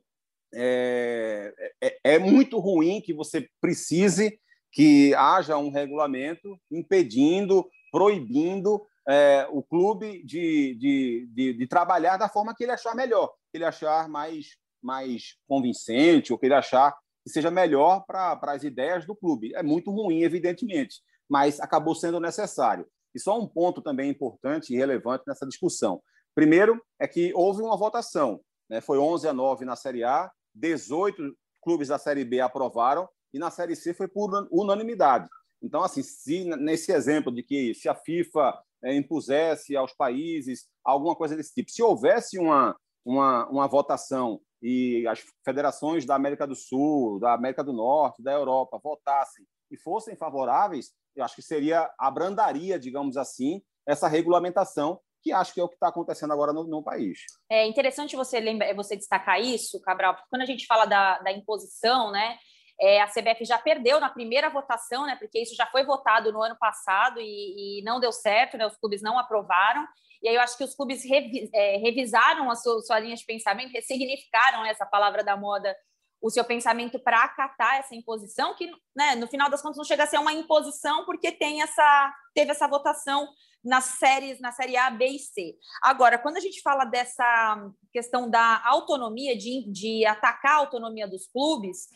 é, é, é, muito ruim que você precise que haja um regulamento impedindo, proibindo é, o clube de, de, de, de, trabalhar da forma que ele achar melhor, que ele achar mais, mais convincente, ou que ele achar que seja melhor para as ideias do clube. É muito ruim, evidentemente, mas acabou sendo necessário. E só um ponto também importante e relevante nessa discussão. Primeiro, é que houve uma votação. Né? Foi 11 a 9 na Série A, 18 clubes da Série B aprovaram e na Série C foi por unanimidade. Então, assim, se nesse exemplo de que se a FIFA é, impusesse aos países alguma coisa desse tipo, se houvesse uma, uma, uma votação e as federações da América do Sul, da América do Norte, da Europa votassem e fossem favoráveis, eu acho que seria abrandaria, digamos assim, essa regulamentação que acho que é o que está acontecendo agora no, no, país. É interessante você lembrar, você destacar isso, Cabral, porque quando a gente fala da, da imposição, né, é, a CBF já perdeu na primeira votação, né, porque isso já foi votado no ano passado e, e não deu certo, né, os clubes não aprovaram. E aí eu acho que os clubes revi, é, revisaram a sua, sua linha de pensamento, ressignificaram essa palavra da moda o seu pensamento para acatar essa imposição, que né, no final das contas não chega a ser uma imposição, porque tem essa, teve essa votação nas séries, na série A, B e C. Agora, quando a gente fala dessa questão da autonomia, de, de atacar a autonomia dos clubes,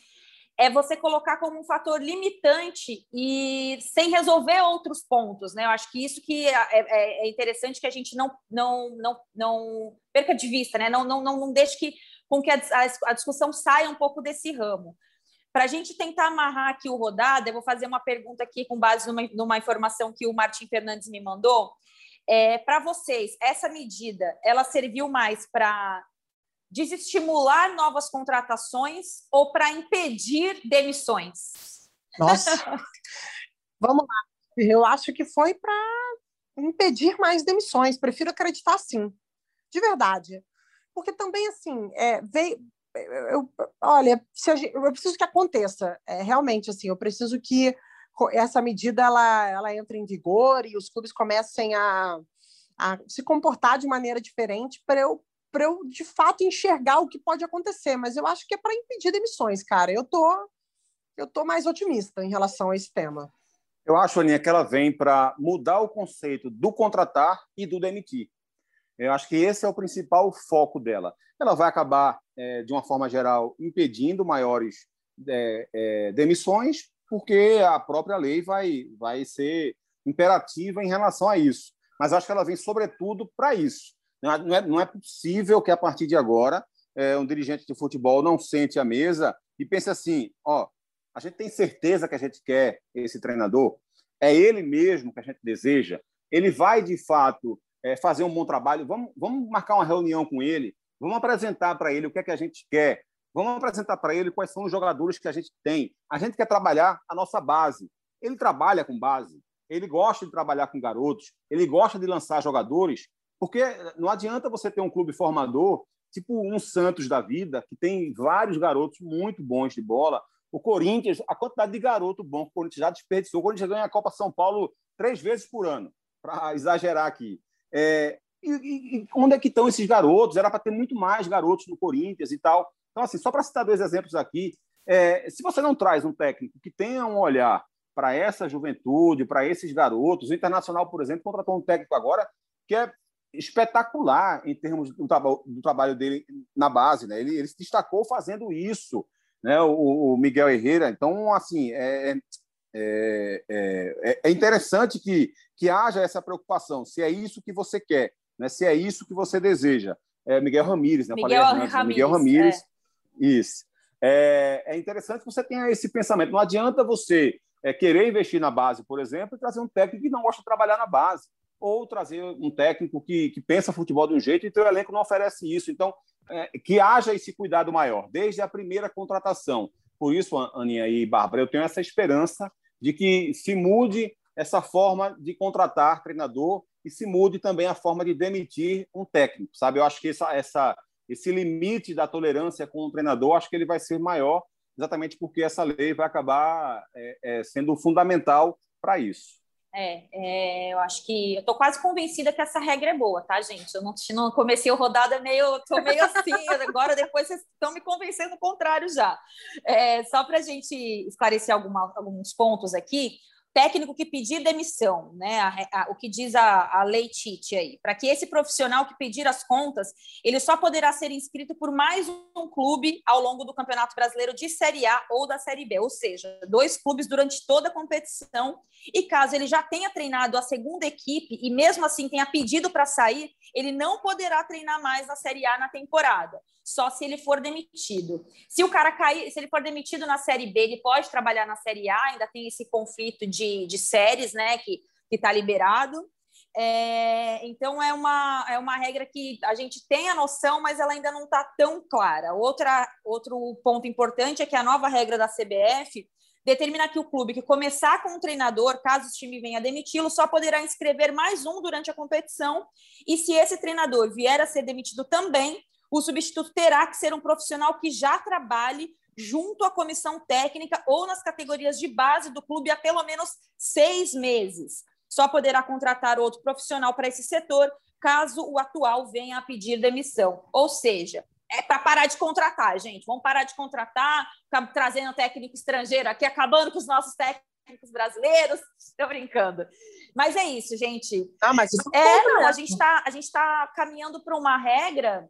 é você colocar como um fator limitante e sem resolver outros pontos, né? Eu acho que isso que é, é, é interessante que a gente não, não, não, não perca de vista, né? Não, não, não, não deixe que, com que a, a discussão saia um pouco desse ramo. Para a gente tentar amarrar aqui o rodada, eu vou fazer uma pergunta aqui com base numa, numa informação que o Martim Fernandes me mandou. É, para vocês, essa medida ela serviu mais para desestimular novas contratações ou para impedir demissões? Nossa, vamos lá. Eu acho que foi para impedir mais demissões. Prefiro acreditar sim, de verdade. Porque também, assim, é, veio, eu, olha, gente, eu preciso que aconteça. É, realmente, assim, eu preciso que essa medida ela, ela entre em vigor e os clubes comecem a, a se comportar de maneira diferente para eu, eu, de fato, enxergar o que pode acontecer. Mas eu acho que é para impedir demissões, cara. Eu tô, eu tô mais otimista em relação a esse tema. Eu acho, Aninha, que ela vem para mudar o conceito do contratar e do demitir. Eu acho que esse é o principal foco dela. Ela vai acabar, de uma forma geral, impedindo maiores é, é, demissões, porque a própria lei vai, vai ser imperativa em relação a isso. Mas acho que ela vem, sobretudo, para isso. Não é, não é possível que, a partir de agora, é, um dirigente de futebol não sente a mesa e pense assim: ó, a gente tem certeza que a gente quer esse treinador? É ele mesmo que a gente deseja? Ele vai, de fato, é, fazer um bom trabalho, vamos, vamos marcar uma reunião com ele, vamos apresentar para ele o que é que a gente quer, vamos apresentar para ele quais são os jogadores que a gente tem. A gente quer trabalhar a nossa base. Ele trabalha com base, ele gosta de trabalhar com garotos, ele gosta de lançar jogadores, porque não adianta você ter um clube formador, tipo um Santos da vida, que tem vários garotos muito bons de bola. O Corinthians, a quantidade de garoto bom que o Corinthians já desperdiçou. O Corinthians ganha a Copa São Paulo três vezes por ano, para exagerar aqui. É, e, e, onde é que estão esses garotos? Era para ter muito mais garotos no Corinthians e tal. Então, assim, só para citar dois exemplos aqui, é, se você não traz um técnico que tenha um olhar para essa juventude, para esses garotos, o Internacional, por exemplo, contratou um técnico agora que é espetacular em termos do, do trabalho dele na base, né? Ele, ele, se destacou fazendo isso, né? O, o Miguel Herrera. Então, assim, é, é, é, é, é, interessante que, que haja essa preocupação. Se é isso que você quer, né? Se é isso que você deseja. É Miguel Ramírez, né? Miguel falei, Ramírez, Miguel Ramírez. É. Isso. É, é interessante que você tenha esse pensamento. Não adianta você é, querer investir na base, por exemplo, e trazer um técnico que não gosta de trabalhar na base ou trazer um técnico que, que pensa futebol de um jeito e teu elenco não oferece isso. Então, é, que haja esse cuidado maior, desde a primeira contratação. Por isso, Aninha e Bárbara, eu tenho essa esperança de que se mude essa forma de contratar treinador e se mude também a forma de demitir um técnico, sabe? Eu acho que essa, essa, esse limite da tolerância com o treinador, acho que ele vai ser maior, exatamente porque essa lei vai acabar é, é, sendo fundamental para isso. É, é, eu acho que eu tô quase convencida que essa regra é boa, tá, gente? Eu não, não comecei o rodada meio, tô meio assim, agora depois vocês estão me convencendo o contrário já. É, só para a gente esclarecer alguma, alguns pontos aqui, técnico que pedir demissão, né? A, a, o que diz a, a lei Tite aí, para que esse profissional que pedir as contas, ele só poderá ser inscrito por mais um clube ao longo do Campeonato Brasileiro de Série A ou da Série B, ou seja, dois clubes durante toda a competição. E caso ele já tenha treinado a segunda equipe e mesmo assim tenha pedido para sair, ele não poderá treinar mais na Série A na temporada só se ele for demitido. Se o cara cair, se ele for demitido na Série B, ele pode trabalhar na Série A, ainda tem esse conflito de, de séries, né, que está liberado. É, então é uma, é uma regra que a gente tem a noção, mas ela ainda não está tão clara. Outra, outro ponto importante é que a nova regra da CBF determina que o clube que começar com um treinador, caso o time venha demiti-lo, só poderá inscrever mais um durante a competição. E se esse treinador vier a ser demitido também, o substituto terá que ser um profissional que já trabalhe junto à comissão técnica ou nas categorias de base do clube há pelo menos seis meses. Só poderá contratar outro profissional para esse setor caso o atual venha a pedir demissão. Ou seja, é para parar de contratar, gente. Vamos parar de contratar, trazendo técnico estrangeiro aqui, acabando com os nossos técnicos brasileiros. Estou brincando. Mas é isso, gente. Ah, mas isso é, não, a gente está tá caminhando para uma regra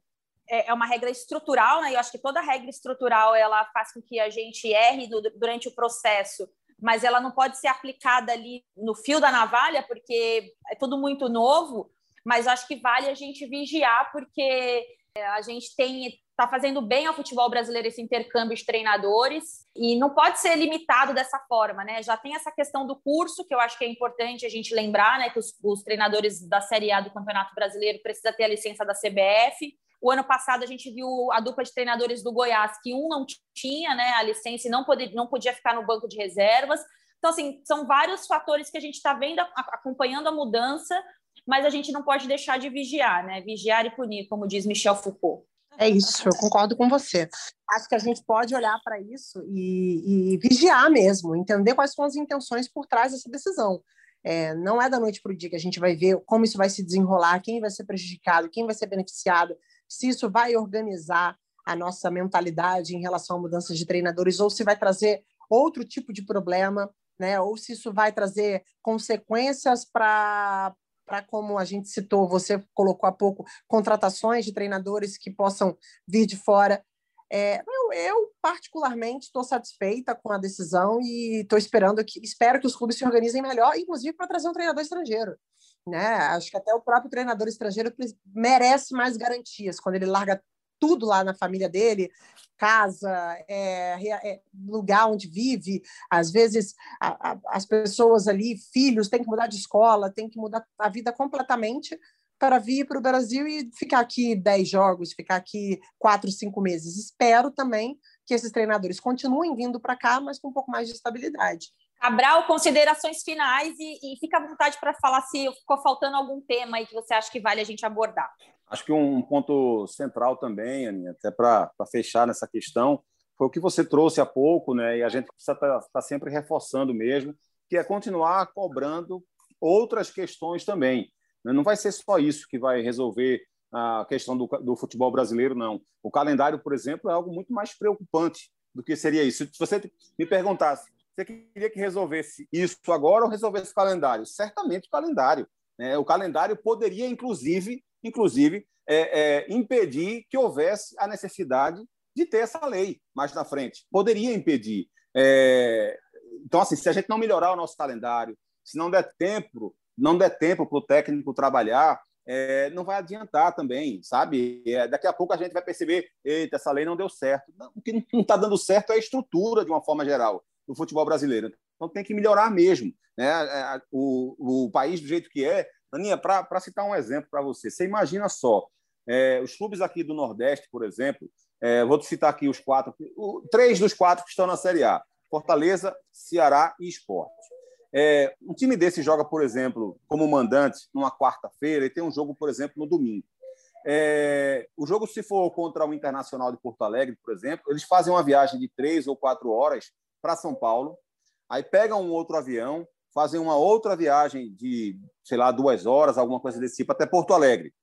é, é uma regra estrutural, né? Eu acho que toda regra estrutural ela faz com que a gente erre durante o processo, mas ela não pode ser aplicada ali no fio da navalha, porque é tudo muito novo. Mas acho que vale a gente vigiar, porque é, a gente tem está fazendo bem ao futebol brasileiro esse intercâmbio de treinadores e não pode ser limitado dessa forma, né? Já tem essa questão do curso que eu acho que é importante a gente lembrar, né? Que os, os treinadores da Série A do Campeonato Brasileiro precisam ter a licença da CBF. O ano passado a gente viu a dupla de treinadores do Goiás, que um não tinha né, a licença e não, poder, não podia ficar no banco de reservas. Então, assim, são vários fatores que a gente está vendo, acompanhando a mudança, mas a gente não pode deixar de vigiar, né? Vigiar e punir, como diz Michel Foucault. É isso, eu concordo com você. Acho que a gente pode olhar para isso e, e, vigiar mesmo, entender quais são as intenções por trás dessa decisão. É, não é da noite para o dia que a gente vai ver como isso vai se desenrolar, quem vai ser prejudicado, quem vai ser beneficiado, se isso vai organizar a nossa mentalidade em relação à mudança de treinadores ou se vai trazer outro tipo de problema, né? Ou se isso vai trazer consequências para para como a gente citou, você colocou há pouco contratações de treinadores que possam vir de fora. É, eu, eu, particularmente estou satisfeita com a decisão e estou esperando que espero que os clubes se organizem melhor, inclusive para trazer um treinador estrangeiro. Né? Acho que até o próprio treinador estrangeiro merece mais garantias quando ele larga tudo lá na família dele, casa, é, é, lugar onde vive. Às vezes a, a, as pessoas ali, filhos, têm que mudar de escola, têm que mudar a vida completamente para vir para o Brasil e ficar aqui 10 jogos, ficar aqui quatro, cinco meses. Espero também que esses treinadores continuem vindo para cá, mas com um pouco mais de estabilidade. Cabral, considerações finais e, e fica à vontade para falar se ficou faltando algum tema aí que você acha que vale a gente abordar. Acho que um ponto central também, Aninha, até para fechar nessa questão, foi o que você trouxe há pouco, né? E a gente precisa estar tá, tá sempre reforçando mesmo, que é continuar cobrando outras questões também. Né? Não vai ser só isso que vai resolver a questão do, do futebol brasileiro, não. O calendário, por exemplo, é algo muito mais preocupante do que seria isso. Se você me perguntasse você queria que resolvesse isso agora ou resolvesse o calendário? Certamente o calendário. Né? O calendário poderia, inclusive, inclusive, é, é, impedir que houvesse a necessidade de ter essa lei mais na frente. Poderia impedir. É, então, assim, se a gente não melhorar o nosso calendário, se não der tempo, não der tempo para o técnico trabalhar, é, não vai adiantar também, sabe? É, daqui a pouco a gente vai perceber, eita, essa lei não deu certo. Não, o que não está dando certo é a estrutura, de uma forma geral, do futebol brasileiro. Então tem que melhorar mesmo. Né? É, o, o país do jeito que é. Aninha, para citar um exemplo para você, você imagina só, é, os clubes aqui do Nordeste, por exemplo, é, vou citar aqui os quatro, o, três dos quatro que estão na Série A: Fortaleza, Ceará e Esporte. É, um time desse joga, por exemplo, como mandante numa quarta-feira e tem um jogo, por exemplo, no domingo. É, o jogo, se for contra o Internacional de Porto Alegre, por exemplo, eles fazem uma viagem de três ou quatro horas para São Paulo, aí pegam um outro avião, fazem uma outra viagem de, sei lá, duas horas, alguma coisa desse tipo, até Porto Alegre.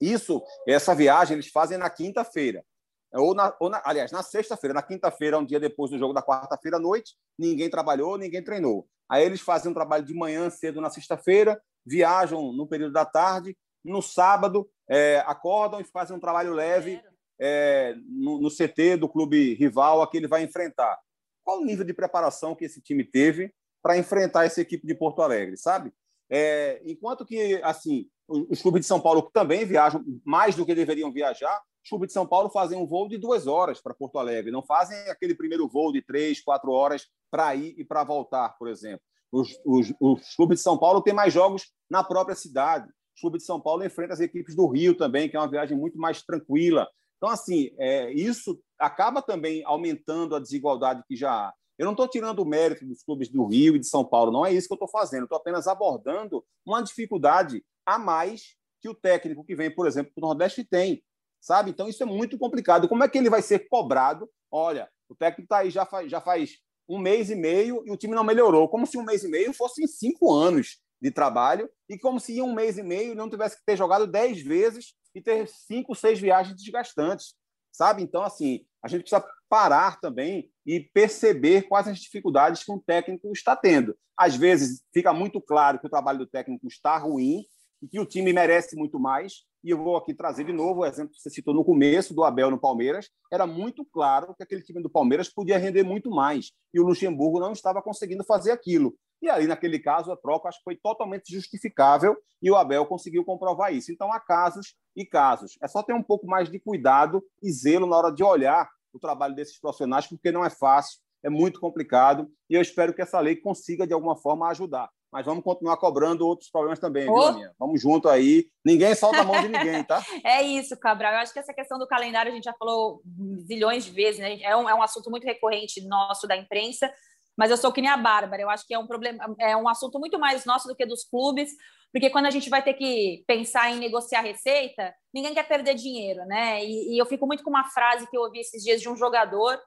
Isso, essa viagem, eles fazem na quinta-feira. Ou, na, ou na, aliás, na sexta-feira, na quinta-feira, um dia depois do jogo da quarta-feira à noite, ninguém trabalhou, ninguém treinou. Aí eles fazem um trabalho de manhã cedo na sexta-feira, viajam no período da tarde, no sábado é, acordam e fazem um trabalho leve é, no, no, CT do clube rival a que ele vai enfrentar. Qual o nível de preparação que esse time teve para enfrentar essa equipe de Porto Alegre, sabe? É, enquanto que assim os clubes de São Paulo também viajam mais do que deveriam viajar, os clubes de São Paulo fazem um voo de duas horas para Porto Alegre, não fazem aquele primeiro voo de três, quatro horas para ir e para voltar, por exemplo. Os, os, os, clubes de São Paulo têm mais jogos na própria cidade. O clube de São Paulo enfrenta as equipes do Rio também, que é uma viagem muito mais tranquila. Então, assim, é, isso acaba também aumentando a desigualdade que já há. Eu não estou tirando o mérito dos clubes do Rio e de São Paulo, não é isso que eu estou fazendo. Estou apenas abordando uma dificuldade a mais que o técnico que vem, por exemplo, do Nordeste tem sabe? Então isso é muito complicado. Como é que ele vai ser cobrado? Olha, o técnico está aí já faz, já faz um mês e meio e o time não melhorou, como se um mês e meio fossem cinco anos de trabalho e como se em um mês e meio não tivesse que ter jogado dez vezes e ter cinco, seis viagens desgastantes, sabe? Então, assim, a gente precisa parar também e perceber quais as dificuldades que um técnico está tendo. Às vezes fica muito claro que o trabalho do técnico está ruim e que o time merece muito mais, e eu vou aqui trazer de novo o exemplo que você citou no começo do Abel no Palmeiras. Era muito claro que aquele time do Palmeiras podia render muito mais e o Luxemburgo não estava conseguindo fazer aquilo. E ali, naquele caso, a troca acho que foi totalmente justificável e o Abel conseguiu comprovar isso. Então, há casos e casos. É só ter um pouco mais de cuidado e zelo na hora de olhar o trabalho desses profissionais, porque não é fácil, é muito complicado e eu espero que essa lei consiga, de alguma forma, ajudar mas vamos continuar cobrando outros problemas também, oh. viu, Aninha? Vamos junto aí. Ninguém solta a mão de ninguém, tá? é isso, Cabral. Eu acho que essa questão do calendário a gente já falou zilhões de vezes, né? É um, é um assunto muito recorrente nosso da imprensa, mas eu sou que nem a Bárbara. Eu acho que é um problema, é um assunto muito mais nosso do que dos clubes, porque quando a gente vai ter que pensar em negociar receita, ninguém quer perder dinheiro, né? E, e eu fico muito com uma frase que eu ouvi esses dias de um jogador,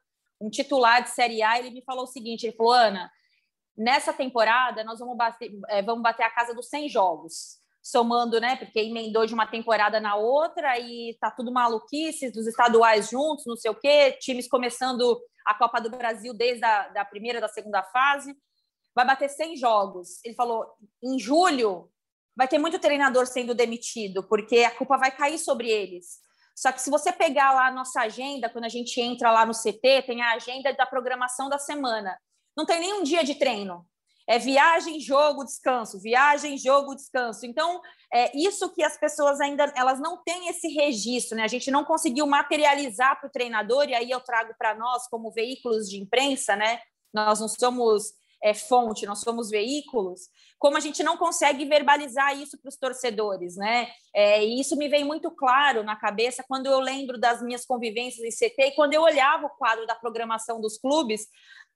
um titular de Série A, ele me falou o seguinte: ele falou, Ana Nessa temporada, nós vamos bater, é, vamos bater a casa dos 100 jogos, somando, né? Porque emendou de uma temporada na outra e tá tudo maluquice, dos estaduais juntos, não sei o quê, times começando a Copa do Brasil desde a da primeira, da segunda fase. Vai bater 100 jogos. Ele falou, em julho vai ter muito treinador sendo demitido, porque a culpa vai cair sobre eles. Só que se você pegar lá a nossa agenda, quando a gente entra lá no CT, tem a agenda da programação da semana. Não tem nenhum dia de treino. É viagem, jogo, descanso, viagem, jogo, descanso. Então, é isso que as pessoas ainda elas não têm esse registro, né? A gente não conseguiu materializar para o treinador, e aí eu trago para nós, como veículos de imprensa, né? Nós não somos é, fonte, nós somos veículos, como a gente não consegue verbalizar isso para os torcedores, né? É, e isso me vem muito claro na cabeça quando eu lembro das minhas convivências em CT e quando eu olhava o quadro da programação dos clubes,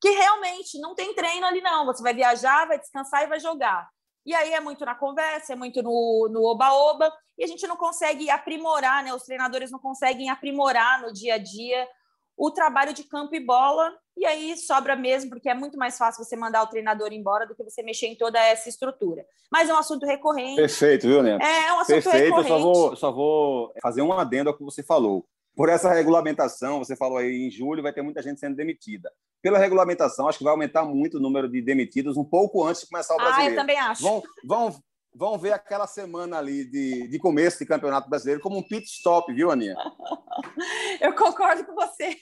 que realmente não tem treino ali, não. Você vai viajar, vai descansar e vai jogar. E aí é muito na conversa, é muito no oba-oba, e a gente não consegue aprimorar, né? Os treinadores não conseguem aprimorar no dia a dia o trabalho de campo e bola, e aí sobra mesmo, porque é muito mais fácil você mandar o treinador embora do que você mexer em toda essa estrutura. Mas é um assunto recorrente. Perfeito, viu, Neto? É, é um assunto Perfeito, recorrente. Eu só vou, só vou fazer um adendo ao que você falou. Por essa regulamentação, você falou aí em julho vai ter muita gente sendo demitida. Pela regulamentação, acho que vai aumentar muito o número de demitidos um pouco antes de começar o brasileiro. Ah, eu também acho. Vão, vão, vão ver aquela semana ali de, de começo de Campeonato Brasileiro como um pit stop, viu, Aninha? Eu concordo com você.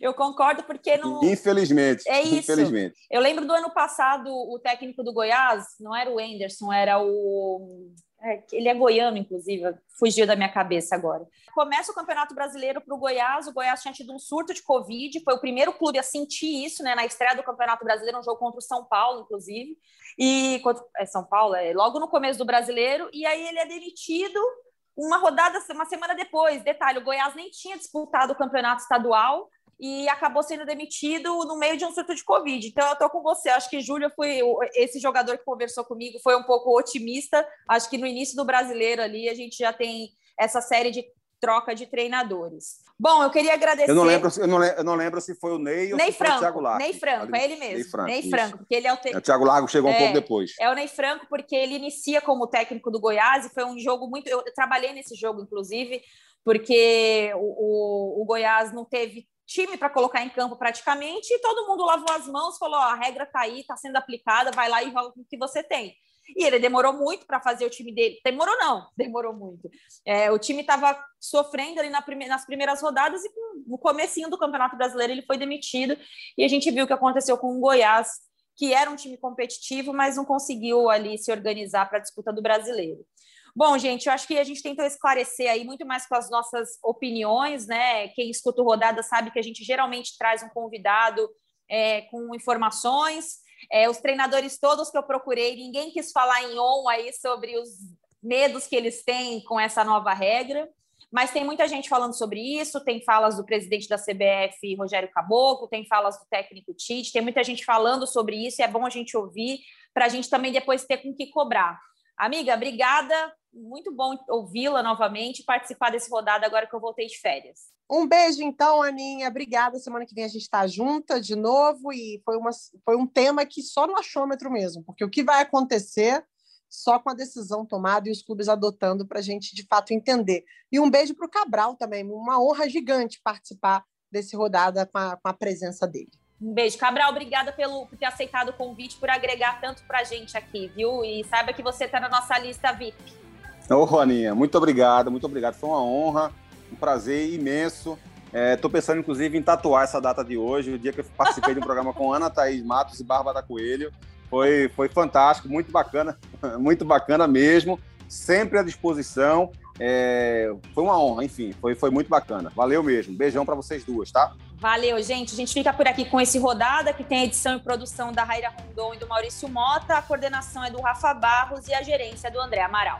Eu concordo porque não. Infelizmente. É isso. Infelizmente. Eu lembro do ano passado, o técnico do Goiás, não era o Anderson, era o. É, ele é goiano, inclusive, fugiu da minha cabeça agora. Começa o Campeonato Brasileiro para o Goiás. O Goiás tinha tido um surto de Covid, foi o primeiro clube a sentir isso, né? Na estreia do Campeonato Brasileiro, um jogo contra o São Paulo, inclusive. E é São Paulo, é logo no começo do brasileiro, e aí ele é demitido uma rodada, uma semana depois. Detalhe: o Goiás nem tinha disputado o campeonato estadual e acabou sendo demitido no meio de um surto de Covid. Então, eu estou com você. Acho que Júlio foi esse jogador que conversou comigo, foi um pouco otimista. Acho que no início do brasileiro ali a gente já tem essa série de troca de treinadores. Bom, eu queria agradecer. Eu não lembro, eu não, eu não lembro se foi o Ney ou Ney se Franco, foi o Thiago Largo. Ney Franco, é ele mesmo. Ney Franco, Ney Franco porque ele é o, te... É, o Thiago Largo chegou é, um pouco depois. É o Ney Franco porque ele inicia como técnico do Goiás e foi um jogo muito. Eu trabalhei nesse jogo, inclusive, porque o, o, o Goiás não teve time para colocar em campo praticamente e todo mundo lavou as mãos, falou: a regra está aí, está sendo aplicada, vai lá e joga com o que você tem. E ele demorou muito para fazer o time dele. Demorou, não, demorou muito. É, o time estava sofrendo ali na prime nas primeiras rodadas e no comecinho do Campeonato Brasileiro ele foi demitido. E a gente viu o que aconteceu com o Goiás, que era um time competitivo, mas não conseguiu ali se organizar para a disputa do brasileiro. Bom, gente, eu acho que a gente tentou esclarecer aí muito mais com as nossas opiniões, né? Quem escuta o Rodada sabe que a gente geralmente traz um convidado é, com informações. É, os treinadores todos que eu procurei, ninguém quis falar em on aí sobre os medos que eles têm com essa nova regra, mas tem muita gente falando sobre isso, tem falas do presidente da CBF, Rogério Caboclo, tem falas do técnico Tite, tem muita gente falando sobre isso, e é bom a gente ouvir, para a gente também depois ter com que cobrar. Amiga, obrigada, muito bom ouvi-la novamente, participar desse rodada agora que eu voltei de férias. Um beijo, então, Aninha. Obrigada. Semana que vem a gente está junta de novo. E foi, uma, foi um tema que só no achômetro mesmo, porque o que vai acontecer só com a decisão tomada e os clubes adotando para a gente de fato entender. E um beijo para o Cabral também. Uma honra gigante participar desse rodada com a, com a presença dele. Um beijo. Cabral, obrigada pelo, por ter aceitado o convite, por agregar tanto para a gente aqui, viu? E saiba que você está na nossa lista VIP. Ô, Aninha, muito obrigado, muito obrigado. Foi uma honra um prazer imenso. Estou é, pensando, inclusive, em tatuar essa data de hoje, o dia que eu participei de um programa com Ana Thaís Matos e Bárbara Coelho. Foi, foi fantástico, muito bacana, muito bacana mesmo. Sempre à disposição. É, foi uma honra, enfim, foi, foi muito bacana. Valeu mesmo. Beijão para vocês duas, tá? Valeu, gente. A gente fica por aqui com esse rodada, que tem a edição e produção da Raira Rondon e do Maurício Mota. A coordenação é do Rafa Barros e a gerência é do André Amaral.